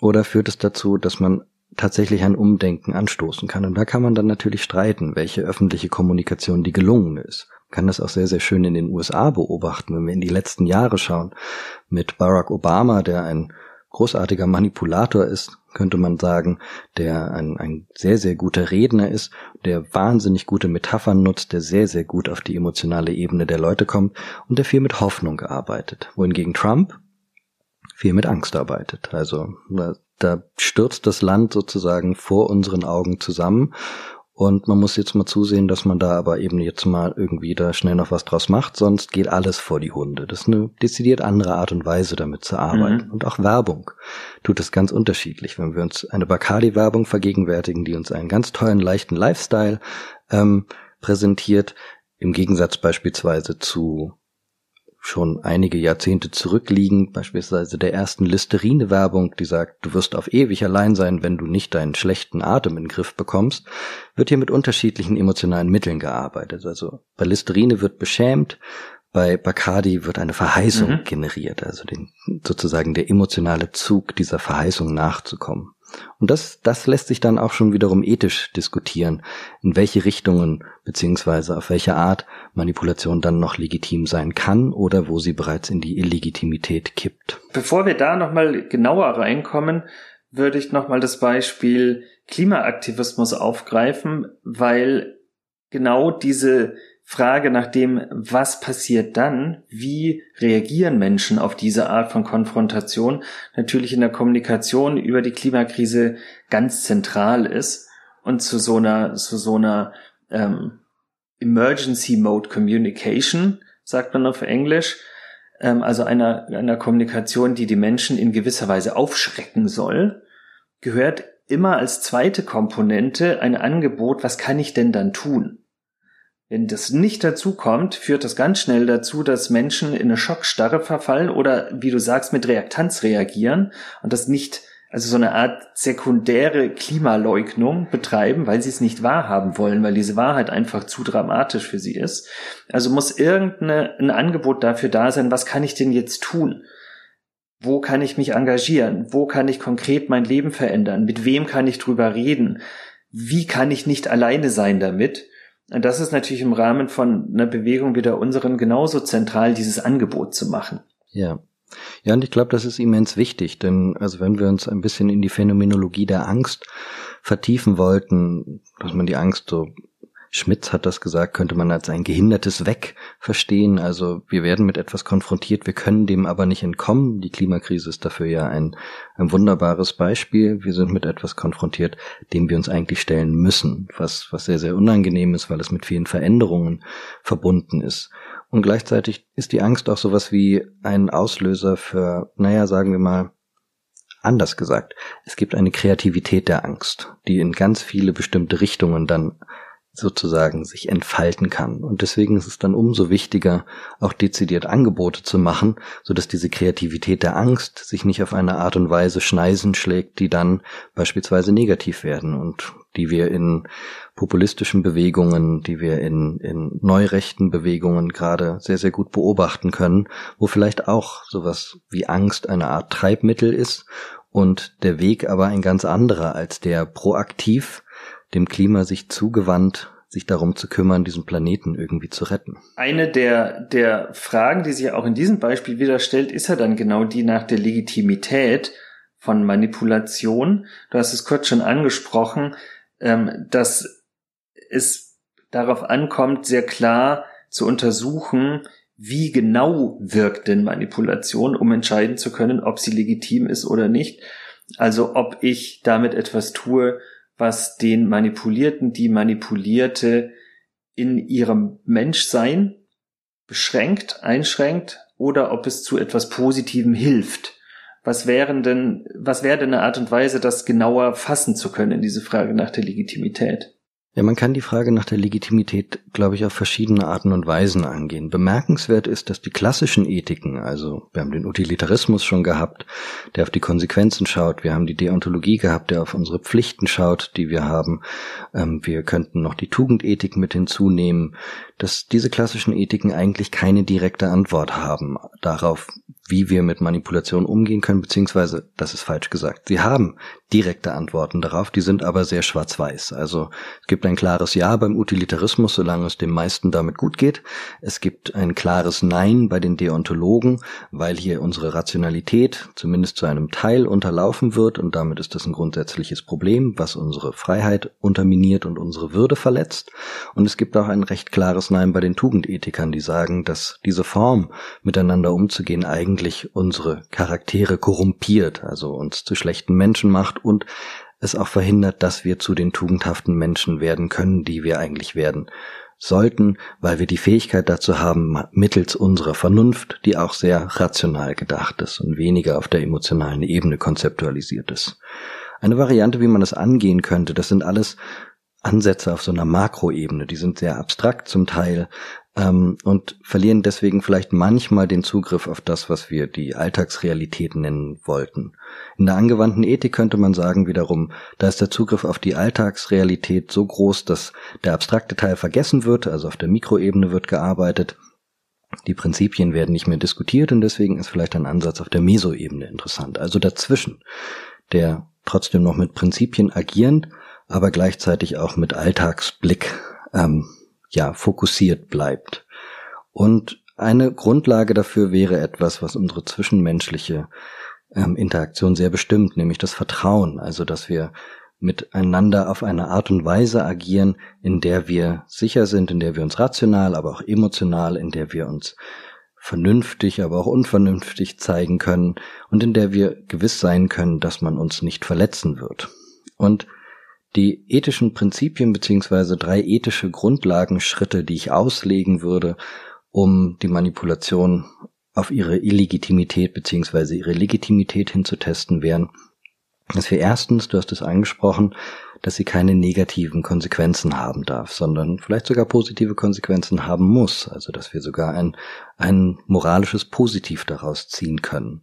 Oder führt es dazu, dass man tatsächlich ein Umdenken anstoßen kann. Und da kann man dann natürlich streiten, welche öffentliche Kommunikation die gelungen ist kann das auch sehr, sehr schön in den USA beobachten, wenn wir in die letzten Jahre schauen. Mit Barack Obama, der ein großartiger Manipulator ist, könnte man sagen, der ein, ein sehr, sehr guter Redner ist, der wahnsinnig gute Metaphern nutzt, der sehr, sehr gut auf die emotionale Ebene der Leute kommt und der viel mit Hoffnung arbeitet. Wohingegen Trump viel mit Angst arbeitet. Also da stürzt das Land sozusagen vor unseren Augen zusammen und man muss jetzt mal zusehen, dass man da aber eben jetzt mal irgendwie da schnell noch was draus macht, sonst geht alles vor die Hunde. Das ist eine dezidiert andere Art und Weise, damit zu arbeiten. Mhm. Und auch Werbung tut es ganz unterschiedlich. Wenn wir uns eine Bacardi-Werbung vergegenwärtigen, die uns einen ganz tollen, leichten Lifestyle ähm, präsentiert, im Gegensatz beispielsweise zu schon einige Jahrzehnte zurückliegen, beispielsweise der ersten Listerine-Werbung, die sagt, du wirst auf ewig allein sein, wenn du nicht deinen schlechten Atem in den Griff bekommst, wird hier mit unterschiedlichen emotionalen Mitteln gearbeitet. Also bei Listerine wird beschämt, bei Bacardi wird eine Verheißung mhm. generiert, also den, sozusagen der emotionale Zug dieser Verheißung nachzukommen. Und das, das lässt sich dann auch schon wiederum ethisch diskutieren, in welche Richtungen beziehungsweise auf welche Art Manipulation dann noch legitim sein kann oder wo sie bereits in die Illegitimität kippt. Bevor wir da nochmal genauer reinkommen, würde ich nochmal das Beispiel Klimaaktivismus aufgreifen, weil genau diese Frage nach dem, was passiert dann, wie reagieren Menschen auf diese Art von Konfrontation, natürlich in der Kommunikation über die Klimakrise ganz zentral ist und zu so einer, zu so einer ähm, Emergency Mode Communication, sagt man auf Englisch, ähm, also einer, einer Kommunikation, die die Menschen in gewisser Weise aufschrecken soll, gehört immer als zweite Komponente ein Angebot, was kann ich denn dann tun? Wenn das nicht dazu kommt, führt das ganz schnell dazu, dass Menschen in eine Schockstarre verfallen oder, wie du sagst, mit Reaktanz reagieren und das nicht also so eine Art sekundäre Klimaleugnung betreiben, weil sie es nicht wahrhaben wollen, weil diese Wahrheit einfach zu dramatisch für sie ist. Also muss irgendein Angebot dafür da sein, was kann ich denn jetzt tun? Wo kann ich mich engagieren? Wo kann ich konkret mein Leben verändern? Mit wem kann ich drüber reden? Wie kann ich nicht alleine sein damit? Und das ist natürlich im Rahmen von einer Bewegung wie der unseren genauso zentral, dieses Angebot zu machen. Ja, ja, und ich glaube, das ist immens wichtig, denn also wenn wir uns ein bisschen in die Phänomenologie der Angst vertiefen wollten, dass man die Angst so Schmitz hat das gesagt, könnte man als ein gehindertes Weg verstehen. Also wir werden mit etwas konfrontiert, wir können dem aber nicht entkommen. Die Klimakrise ist dafür ja ein, ein wunderbares Beispiel. Wir sind mit etwas konfrontiert, dem wir uns eigentlich stellen müssen, was, was sehr, sehr unangenehm ist, weil es mit vielen Veränderungen verbunden ist. Und gleichzeitig ist die Angst auch sowas wie ein Auslöser für, naja, sagen wir mal, anders gesagt, es gibt eine Kreativität der Angst, die in ganz viele bestimmte Richtungen dann sozusagen sich entfalten kann. Und deswegen ist es dann umso wichtiger, auch dezidiert Angebote zu machen, so dass diese Kreativität der Angst sich nicht auf eine Art und Weise schneisen schlägt, die dann beispielsweise negativ werden und die wir in populistischen Bewegungen, die wir in, in neurechten Bewegungen gerade sehr, sehr gut beobachten können, wo vielleicht auch sowas wie Angst eine Art Treibmittel ist und der Weg aber ein ganz anderer als der proaktiv dem Klima sich zugewandt, sich darum zu kümmern, diesen Planeten irgendwie zu retten. Eine der, der Fragen, die sich auch in diesem Beispiel wieder stellt, ist ja dann genau die nach der Legitimität von Manipulation. Du hast es kurz schon angesprochen, ähm, dass es darauf ankommt, sehr klar zu untersuchen, wie genau wirkt denn Manipulation, um entscheiden zu können, ob sie legitim ist oder nicht. Also ob ich damit etwas tue, was den Manipulierten, die Manipulierte in ihrem Menschsein beschränkt, einschränkt oder ob es zu etwas Positivem hilft. Was wären denn, was wäre denn eine Art und Weise, das genauer fassen zu können, diese Frage nach der Legitimität? Ja, man kann die Frage nach der Legitimität, glaube ich, auf verschiedene Arten und Weisen angehen. Bemerkenswert ist, dass die klassischen Ethiken, also wir haben den Utilitarismus schon gehabt, der auf die Konsequenzen schaut, wir haben die Deontologie gehabt, der auf unsere Pflichten schaut, die wir haben, ähm, wir könnten noch die Tugendethik mit hinzunehmen, dass diese klassischen Ethiken eigentlich keine direkte Antwort haben darauf, wie wir mit Manipulation umgehen können, beziehungsweise, das ist falsch gesagt, sie haben direkte Antworten darauf, die sind aber sehr schwarz-weiß. Also es gibt ein klares Ja beim Utilitarismus, solange es dem meisten damit gut geht. Es gibt ein klares Nein bei den Deontologen, weil hier unsere Rationalität zumindest zu einem Teil unterlaufen wird und damit ist das ein grundsätzliches Problem, was unsere Freiheit unterminiert und unsere Würde verletzt. Und es gibt auch ein recht klares Nein bei den Tugendethikern, die sagen, dass diese Form, miteinander umzugehen, eigentlich unsere Charaktere korrumpiert, also uns zu schlechten Menschen macht und es auch verhindert, dass wir zu den tugendhaften Menschen werden können, die wir eigentlich werden sollten, weil wir die Fähigkeit dazu haben, mittels unserer Vernunft, die auch sehr rational gedacht ist und weniger auf der emotionalen Ebene konzeptualisiert ist. Eine Variante, wie man es angehen könnte, das sind alles Ansätze auf so einer Makroebene, die sind sehr abstrakt zum Teil, ähm, und verlieren deswegen vielleicht manchmal den Zugriff auf das, was wir die Alltagsrealität nennen wollten. In der angewandten Ethik könnte man sagen wiederum, da ist der Zugriff auf die Alltagsrealität so groß, dass der abstrakte Teil vergessen wird, also auf der Mikroebene wird gearbeitet, die Prinzipien werden nicht mehr diskutiert und deswegen ist vielleicht ein Ansatz auf der Mesoebene interessant, also dazwischen, der trotzdem noch mit Prinzipien agierend, aber gleichzeitig auch mit Alltagsblick ähm, ja, fokussiert bleibt. Und eine Grundlage dafür wäre etwas, was unsere zwischenmenschliche ähm, Interaktion sehr bestimmt, nämlich das Vertrauen, also dass wir miteinander auf eine Art und Weise agieren, in der wir sicher sind, in der wir uns rational, aber auch emotional, in der wir uns vernünftig, aber auch unvernünftig zeigen können und in der wir gewiss sein können, dass man uns nicht verletzen wird. Und die ethischen Prinzipien beziehungsweise drei ethische Grundlagenschritte, die ich auslegen würde, um die Manipulation auf ihre Illegitimität beziehungsweise ihre Legitimität hinzutesten, wären, dass wir erstens, du hast es angesprochen, dass sie keine negativen Konsequenzen haben darf, sondern vielleicht sogar positive Konsequenzen haben muss, also dass wir sogar ein, ein moralisches Positiv daraus ziehen können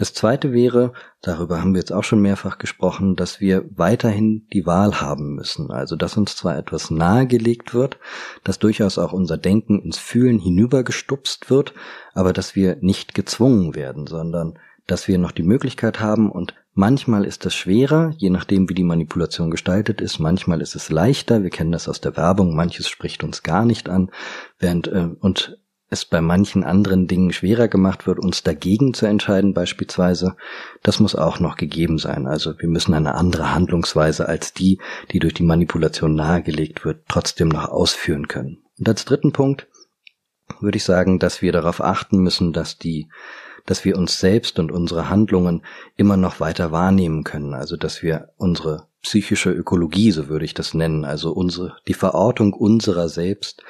Das zweite wäre, darüber haben wir jetzt auch schon mehrfach gesprochen, dass wir weiterhin die Wahl haben müssen. Also, dass uns zwar etwas nahegelegt wird, dass durchaus auch unser Denken ins Fühlen hinübergestupst wird, aber dass wir nicht gezwungen werden, sondern dass wir noch die Möglichkeit haben und manchmal ist das schwerer, je nachdem wie die Manipulation gestaltet ist, manchmal ist es leichter, wir kennen das aus der Werbung, manches spricht uns gar nicht an, während äh, und es bei manchen anderen Dingen schwerer gemacht wird, uns dagegen zu entscheiden beispielsweise, das muss auch noch gegeben sein. Also wir müssen eine andere Handlungsweise als die, die durch die Manipulation nahegelegt wird, trotzdem noch ausführen können. Und als dritten Punkt würde ich sagen, dass wir darauf achten müssen, dass die dass wir uns selbst und unsere Handlungen immer noch weiter wahrnehmen können, also dass wir unsere psychische Ökologie, so würde ich das nennen, also unsere, die Verortung unserer selbst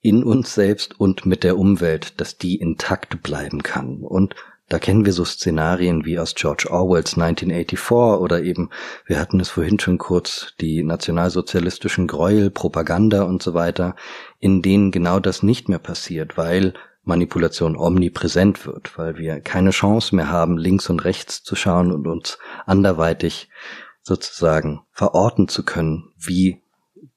in uns selbst und mit der Umwelt, dass die intakt bleiben kann. Und da kennen wir so Szenarien wie aus George Orwells 1984 oder eben, wir hatten es vorhin schon kurz, die nationalsozialistischen Gräuel, Propaganda und so weiter, in denen genau das nicht mehr passiert, weil Manipulation omnipräsent wird, weil wir keine Chance mehr haben, links und rechts zu schauen und uns anderweitig sozusagen verorten zu können, wie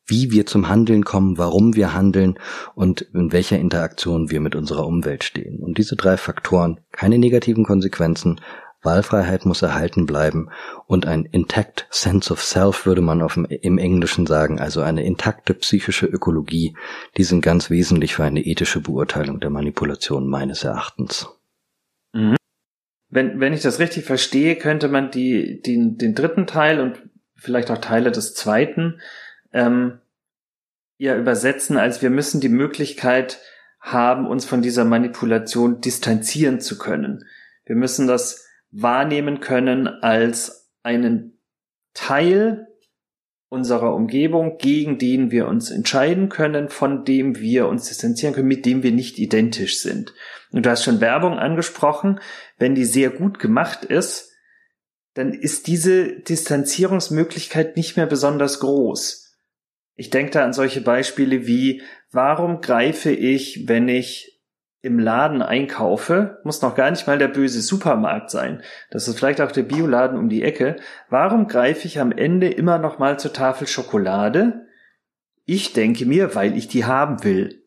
wie wir zum Handeln kommen, warum wir handeln und in welcher Interaktion wir mit unserer Umwelt stehen. Und diese drei Faktoren, keine negativen Konsequenzen, Wahlfreiheit muss erhalten bleiben und ein intact sense of self würde man auf dem, im Englischen sagen, also eine intakte psychische Ökologie, die sind ganz wesentlich für eine ethische Beurteilung der Manipulation meines Erachtens. Mhm. Wenn, wenn ich das richtig verstehe, könnte man die, die, den dritten Teil und vielleicht auch Teile des zweiten ähm, ja übersetzen, als wir müssen die Möglichkeit haben, uns von dieser Manipulation distanzieren zu können. Wir müssen das wahrnehmen können als einen Teil unserer Umgebung, gegen den wir uns entscheiden können, von dem wir uns distanzieren können, mit dem wir nicht identisch sind. Und du hast schon Werbung angesprochen. Wenn die sehr gut gemacht ist, dann ist diese Distanzierungsmöglichkeit nicht mehr besonders groß. Ich denke da an solche Beispiele wie, warum greife ich, wenn ich im Laden einkaufe, muss noch gar nicht mal der böse Supermarkt sein. Das ist vielleicht auch der Bioladen um die Ecke. Warum greife ich am Ende immer noch mal zur Tafel Schokolade? Ich denke mir, weil ich die haben will.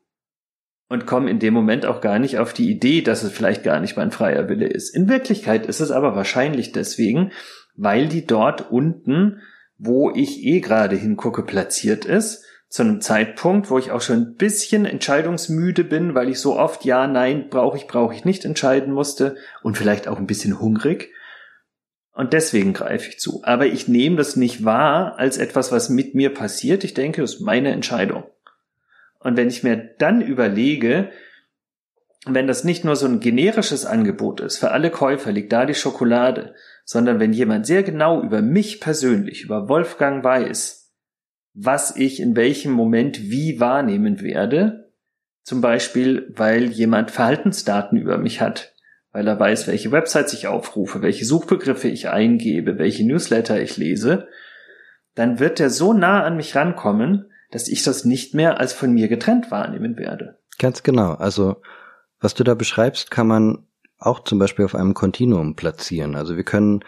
Und komme in dem Moment auch gar nicht auf die Idee, dass es vielleicht gar nicht mein freier Wille ist. In Wirklichkeit ist es aber wahrscheinlich deswegen, weil die dort unten wo ich eh gerade hingucke, platziert ist, zu einem Zeitpunkt, wo ich auch schon ein bisschen entscheidungsmüde bin, weil ich so oft ja, nein, brauche ich, brauche ich nicht entscheiden musste und vielleicht auch ein bisschen hungrig. Und deswegen greife ich zu. Aber ich nehme das nicht wahr als etwas, was mit mir passiert. Ich denke, das ist meine Entscheidung. Und wenn ich mir dann überlege, wenn das nicht nur so ein generisches Angebot ist, für alle Käufer liegt da die Schokolade, sondern wenn jemand sehr genau über mich persönlich, über Wolfgang weiß, was ich in welchem Moment wie wahrnehmen werde, zum Beispiel, weil jemand Verhaltensdaten über mich hat, weil er weiß, welche Websites ich aufrufe, welche Suchbegriffe ich eingebe, welche Newsletter ich lese, dann wird er so nah an mich rankommen, dass ich das nicht mehr als von mir getrennt wahrnehmen werde. Ganz genau. Also was du da beschreibst, kann man auch zum Beispiel auf einem Kontinuum platzieren. Also wir können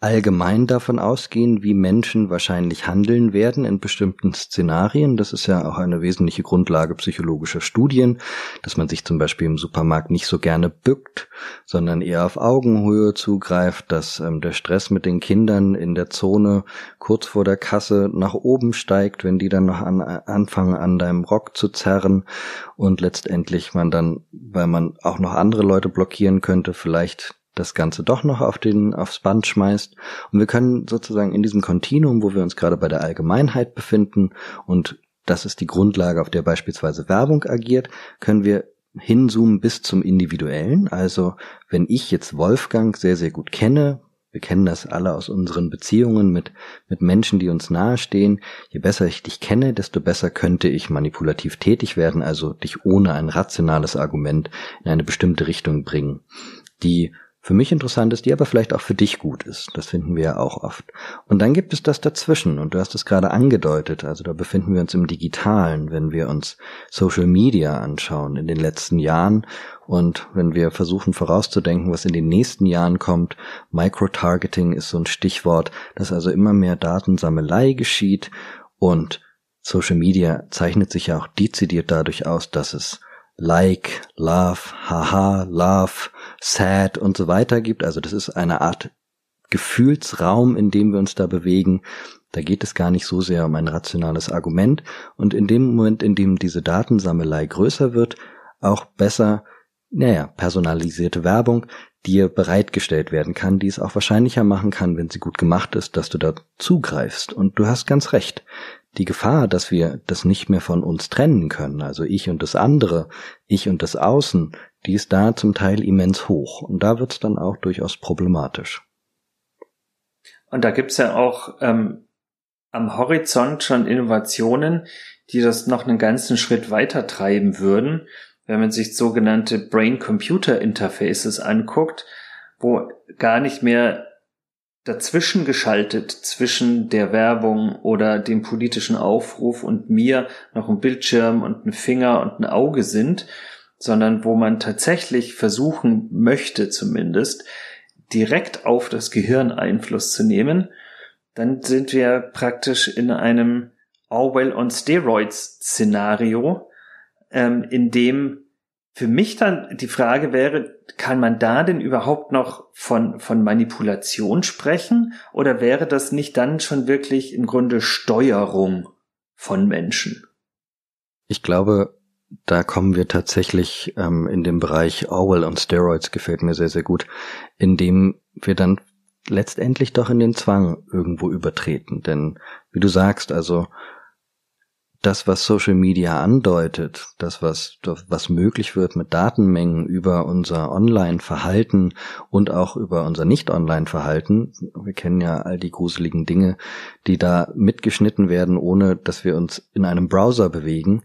allgemein davon ausgehen, wie Menschen wahrscheinlich handeln werden in bestimmten Szenarien. Das ist ja auch eine wesentliche Grundlage psychologischer Studien, dass man sich zum Beispiel im Supermarkt nicht so gerne bückt, sondern eher auf Augenhöhe zugreift, dass ähm, der Stress mit den Kindern in der Zone kurz vor der Kasse nach oben steigt, wenn die dann noch an, anfangen an deinem Rock zu zerren und letztendlich man dann, weil man auch noch andere Leute blockieren könnte, vielleicht das Ganze doch noch auf den, aufs Band schmeißt. Und wir können sozusagen in diesem Kontinuum, wo wir uns gerade bei der Allgemeinheit befinden, und das ist die Grundlage, auf der beispielsweise Werbung agiert, können wir hinzoomen bis zum Individuellen. Also wenn ich jetzt Wolfgang sehr, sehr gut kenne, wir kennen das alle aus unseren Beziehungen mit, mit Menschen, die uns nahestehen. Je besser ich dich kenne, desto besser könnte ich manipulativ tätig werden, also dich ohne ein rationales Argument in eine bestimmte Richtung bringen. Die für mich interessant ist, die aber vielleicht auch für dich gut ist. Das finden wir ja auch oft. Und dann gibt es das dazwischen, und du hast es gerade angedeutet, also da befinden wir uns im Digitalen, wenn wir uns Social Media anschauen in den letzten Jahren und wenn wir versuchen vorauszudenken, was in den nächsten Jahren kommt. Microtargeting ist so ein Stichwort, dass also immer mehr Datensammelei geschieht und Social Media zeichnet sich ja auch dezidiert dadurch aus, dass es like, love, haha, love, sad und so weiter gibt. Also das ist eine Art Gefühlsraum, in dem wir uns da bewegen. Da geht es gar nicht so sehr um ein rationales Argument. Und in dem Moment, in dem diese Datensammelei größer wird, auch besser, naja, personalisierte Werbung, dir bereitgestellt werden kann, die es auch wahrscheinlicher machen kann, wenn sie gut gemacht ist, dass du da zugreifst. Und du hast ganz recht die Gefahr, dass wir das nicht mehr von uns trennen können, also ich und das andere, ich und das Außen, die ist da zum Teil immens hoch. Und da wird es dann auch durchaus problematisch. Und da gibt's ja auch ähm, am Horizont schon Innovationen, die das noch einen ganzen Schritt weiter treiben würden, wenn man sich sogenannte Brain-Computer-Interfaces anguckt, wo gar nicht mehr dazwischen geschaltet zwischen der Werbung oder dem politischen Aufruf und mir noch ein Bildschirm und ein Finger und ein Auge sind, sondern wo man tatsächlich versuchen möchte zumindest, direkt auf das Gehirn Einfluss zu nehmen, dann sind wir praktisch in einem Orwell on Steroids Szenario, ähm, in dem für mich dann die Frage wäre, kann man da denn überhaupt noch von, von Manipulation sprechen? Oder wäre das nicht dann schon wirklich im Grunde Steuerung von Menschen? Ich glaube, da kommen wir tatsächlich ähm, in dem Bereich Orwell und Steroids gefällt mir sehr, sehr gut, in dem wir dann letztendlich doch in den Zwang irgendwo übertreten. Denn wie du sagst, also das, was Social Media andeutet, das, was, was möglich wird mit Datenmengen über unser Online-Verhalten und auch über unser Nicht-Online-Verhalten, wir kennen ja all die gruseligen Dinge, die da mitgeschnitten werden, ohne dass wir uns in einem Browser bewegen,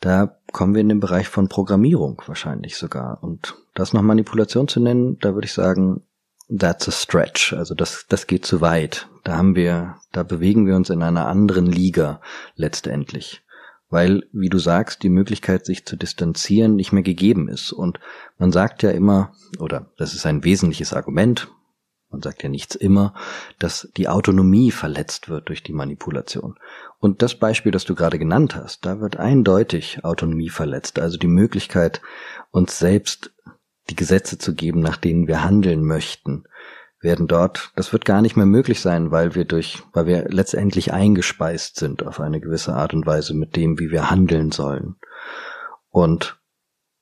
da kommen wir in den Bereich von Programmierung wahrscheinlich sogar. Und das noch Manipulation zu nennen, da würde ich sagen, that's a stretch. Also das, das geht zu weit. Da haben wir, da bewegen wir uns in einer anderen Liga letztendlich. Weil, wie du sagst, die Möglichkeit, sich zu distanzieren, nicht mehr gegeben ist. Und man sagt ja immer, oder das ist ein wesentliches Argument, man sagt ja nichts immer, dass die Autonomie verletzt wird durch die Manipulation. Und das Beispiel, das du gerade genannt hast, da wird eindeutig Autonomie verletzt, also die Möglichkeit, uns selbst die Gesetze zu geben, nach denen wir handeln möchten, werden dort, das wird gar nicht mehr möglich sein, weil wir durch, weil wir letztendlich eingespeist sind auf eine gewisse Art und Weise mit dem, wie wir handeln sollen. Und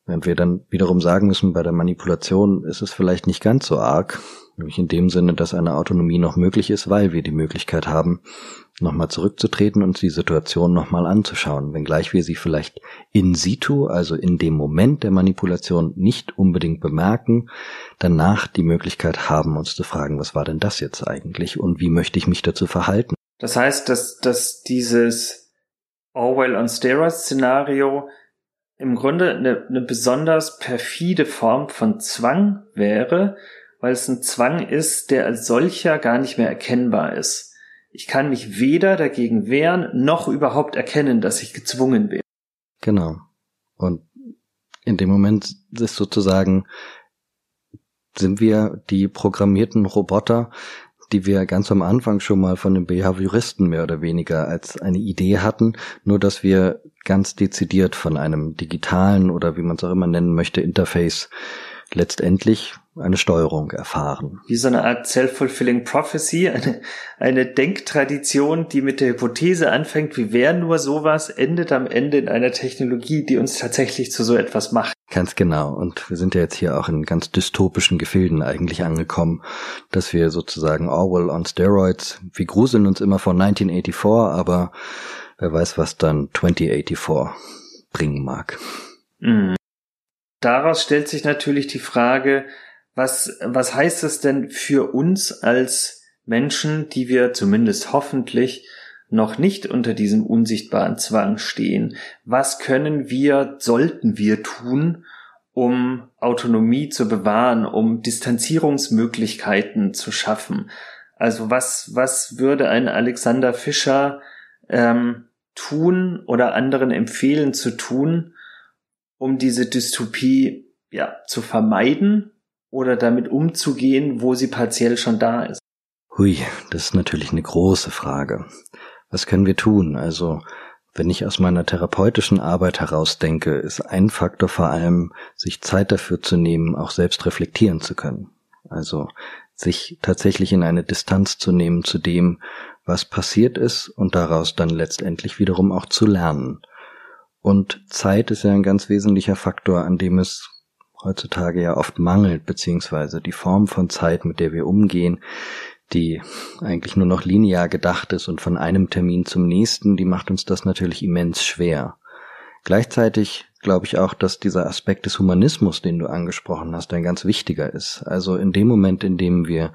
wenn wir dann wiederum sagen müssen, bei der Manipulation ist es vielleicht nicht ganz so arg, nämlich in dem Sinne, dass eine Autonomie noch möglich ist, weil wir die Möglichkeit haben, nochmal zurückzutreten und die Situation nochmal anzuschauen, wenngleich wir sie vielleicht in situ, also in dem Moment der Manipulation nicht unbedingt bemerken, danach die Möglichkeit haben, uns zu fragen, was war denn das jetzt eigentlich und wie möchte ich mich dazu verhalten. Das heißt, dass, dass dieses Orwell on Steroids Szenario im Grunde eine, eine besonders perfide Form von Zwang wäre, weil es ein Zwang ist, der als solcher gar nicht mehr erkennbar ist. Ich kann mich weder dagegen wehren, noch überhaupt erkennen, dass ich gezwungen bin. Genau. Und in dem Moment ist sozusagen, sind wir die programmierten Roboter, die wir ganz am Anfang schon mal von den Behavioristen mehr oder weniger als eine Idee hatten, nur dass wir ganz dezidiert von einem digitalen oder wie man es auch immer nennen möchte, Interface letztendlich eine Steuerung erfahren. Wie so eine Art self-fulfilling prophecy, eine, eine Denktradition, die mit der Hypothese anfängt, wie wäre nur sowas, endet am Ende in einer Technologie, die uns tatsächlich zu so etwas macht. Ganz genau. Und wir sind ja jetzt hier auch in ganz dystopischen Gefilden eigentlich angekommen, dass wir sozusagen Orwell on Steroids, wir gruseln uns immer von 1984, aber wer weiß, was dann 2084 bringen mag. Mhm. Daraus stellt sich natürlich die Frage, was, was heißt es denn für uns als Menschen, die wir zumindest hoffentlich noch nicht unter diesem unsichtbaren Zwang stehen? Was können wir, sollten wir tun, um Autonomie zu bewahren, um Distanzierungsmöglichkeiten zu schaffen. Also was, was würde ein Alexander Fischer ähm, tun oder anderen empfehlen zu tun, um diese Dystopie ja, zu vermeiden oder damit umzugehen, wo sie partiell schon da ist? Hui, das ist natürlich eine große Frage. Was können wir tun? Also wenn ich aus meiner therapeutischen Arbeit herausdenke, ist ein Faktor vor allem, sich Zeit dafür zu nehmen, auch selbst reflektieren zu können. Also sich tatsächlich in eine Distanz zu nehmen zu dem, was passiert ist und daraus dann letztendlich wiederum auch zu lernen. Und Zeit ist ja ein ganz wesentlicher Faktor, an dem es heutzutage ja oft mangelt, beziehungsweise die Form von Zeit, mit der wir umgehen, die eigentlich nur noch linear gedacht ist und von einem Termin zum nächsten, die macht uns das natürlich immens schwer. Gleichzeitig glaube ich auch, dass dieser Aspekt des Humanismus, den du angesprochen hast, ein ganz wichtiger ist. Also in dem Moment, in dem wir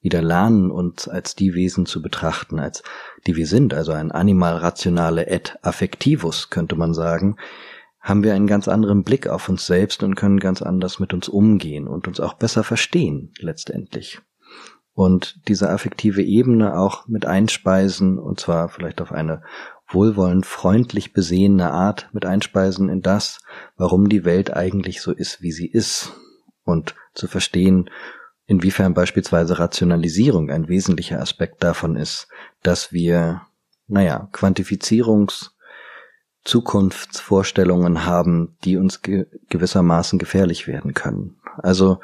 wieder lernen, uns als die Wesen zu betrachten, als die wir sind, also ein Animal rationale et affectivus, könnte man sagen, haben wir einen ganz anderen Blick auf uns selbst und können ganz anders mit uns umgehen und uns auch besser verstehen, letztendlich. Und diese affektive Ebene auch mit einspeisen, und zwar vielleicht auf eine wohlwollend freundlich besehene Art mit einspeisen in das, warum die Welt eigentlich so ist, wie sie ist, und zu verstehen, inwiefern beispielsweise Rationalisierung ein wesentlicher Aspekt davon ist, dass wir, naja, Quantifizierungs Zukunftsvorstellungen haben, die uns ge gewissermaßen gefährlich werden können. Also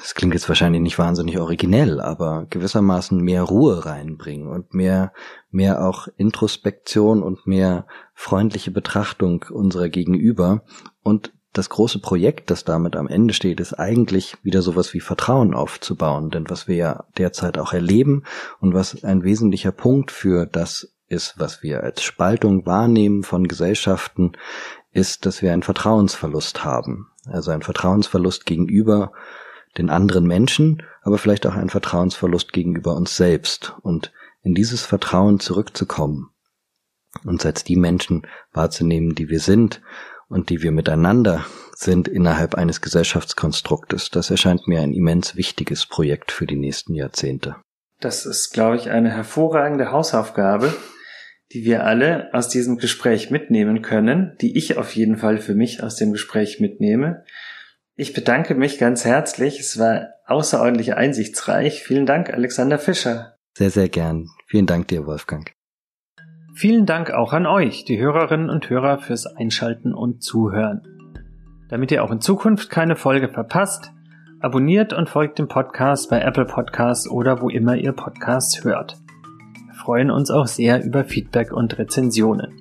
das klingt jetzt wahrscheinlich nicht wahnsinnig originell, aber gewissermaßen mehr Ruhe reinbringen und mehr, mehr auch Introspektion und mehr freundliche Betrachtung unserer Gegenüber. Und das große Projekt, das damit am Ende steht, ist eigentlich wieder sowas wie Vertrauen aufzubauen. Denn was wir ja derzeit auch erleben und was ein wesentlicher Punkt für das ist, was wir als Spaltung wahrnehmen von Gesellschaften, ist, dass wir einen Vertrauensverlust haben. Also einen Vertrauensverlust gegenüber den anderen Menschen, aber vielleicht auch ein Vertrauensverlust gegenüber uns selbst und in dieses Vertrauen zurückzukommen, uns als die Menschen wahrzunehmen, die wir sind und die wir miteinander sind innerhalb eines Gesellschaftskonstruktes. Das erscheint mir ein immens wichtiges Projekt für die nächsten Jahrzehnte. Das ist, glaube ich, eine hervorragende Hausaufgabe, die wir alle aus diesem Gespräch mitnehmen können, die ich auf jeden Fall für mich aus dem Gespräch mitnehme. Ich bedanke mich ganz herzlich. Es war außerordentlich einsichtsreich. Vielen Dank, Alexander Fischer. Sehr, sehr gern. Vielen Dank dir, Wolfgang. Vielen Dank auch an euch, die Hörerinnen und Hörer, fürs Einschalten und Zuhören. Damit ihr auch in Zukunft keine Folge verpasst, abonniert und folgt dem Podcast bei Apple Podcasts oder wo immer ihr Podcasts hört. Wir freuen uns auch sehr über Feedback und Rezensionen.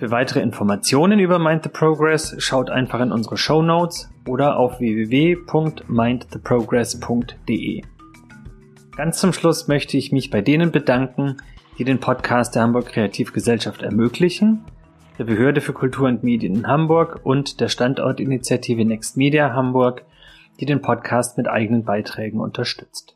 Für weitere Informationen über Mind the Progress schaut einfach in unsere Show Notes oder auf www.mindtheprogress.de. Ganz zum Schluss möchte ich mich bei denen bedanken, die den Podcast der Hamburg Kreativgesellschaft ermöglichen, der Behörde für Kultur und Medien in Hamburg und der Standortinitiative Next Media Hamburg, die den Podcast mit eigenen Beiträgen unterstützt.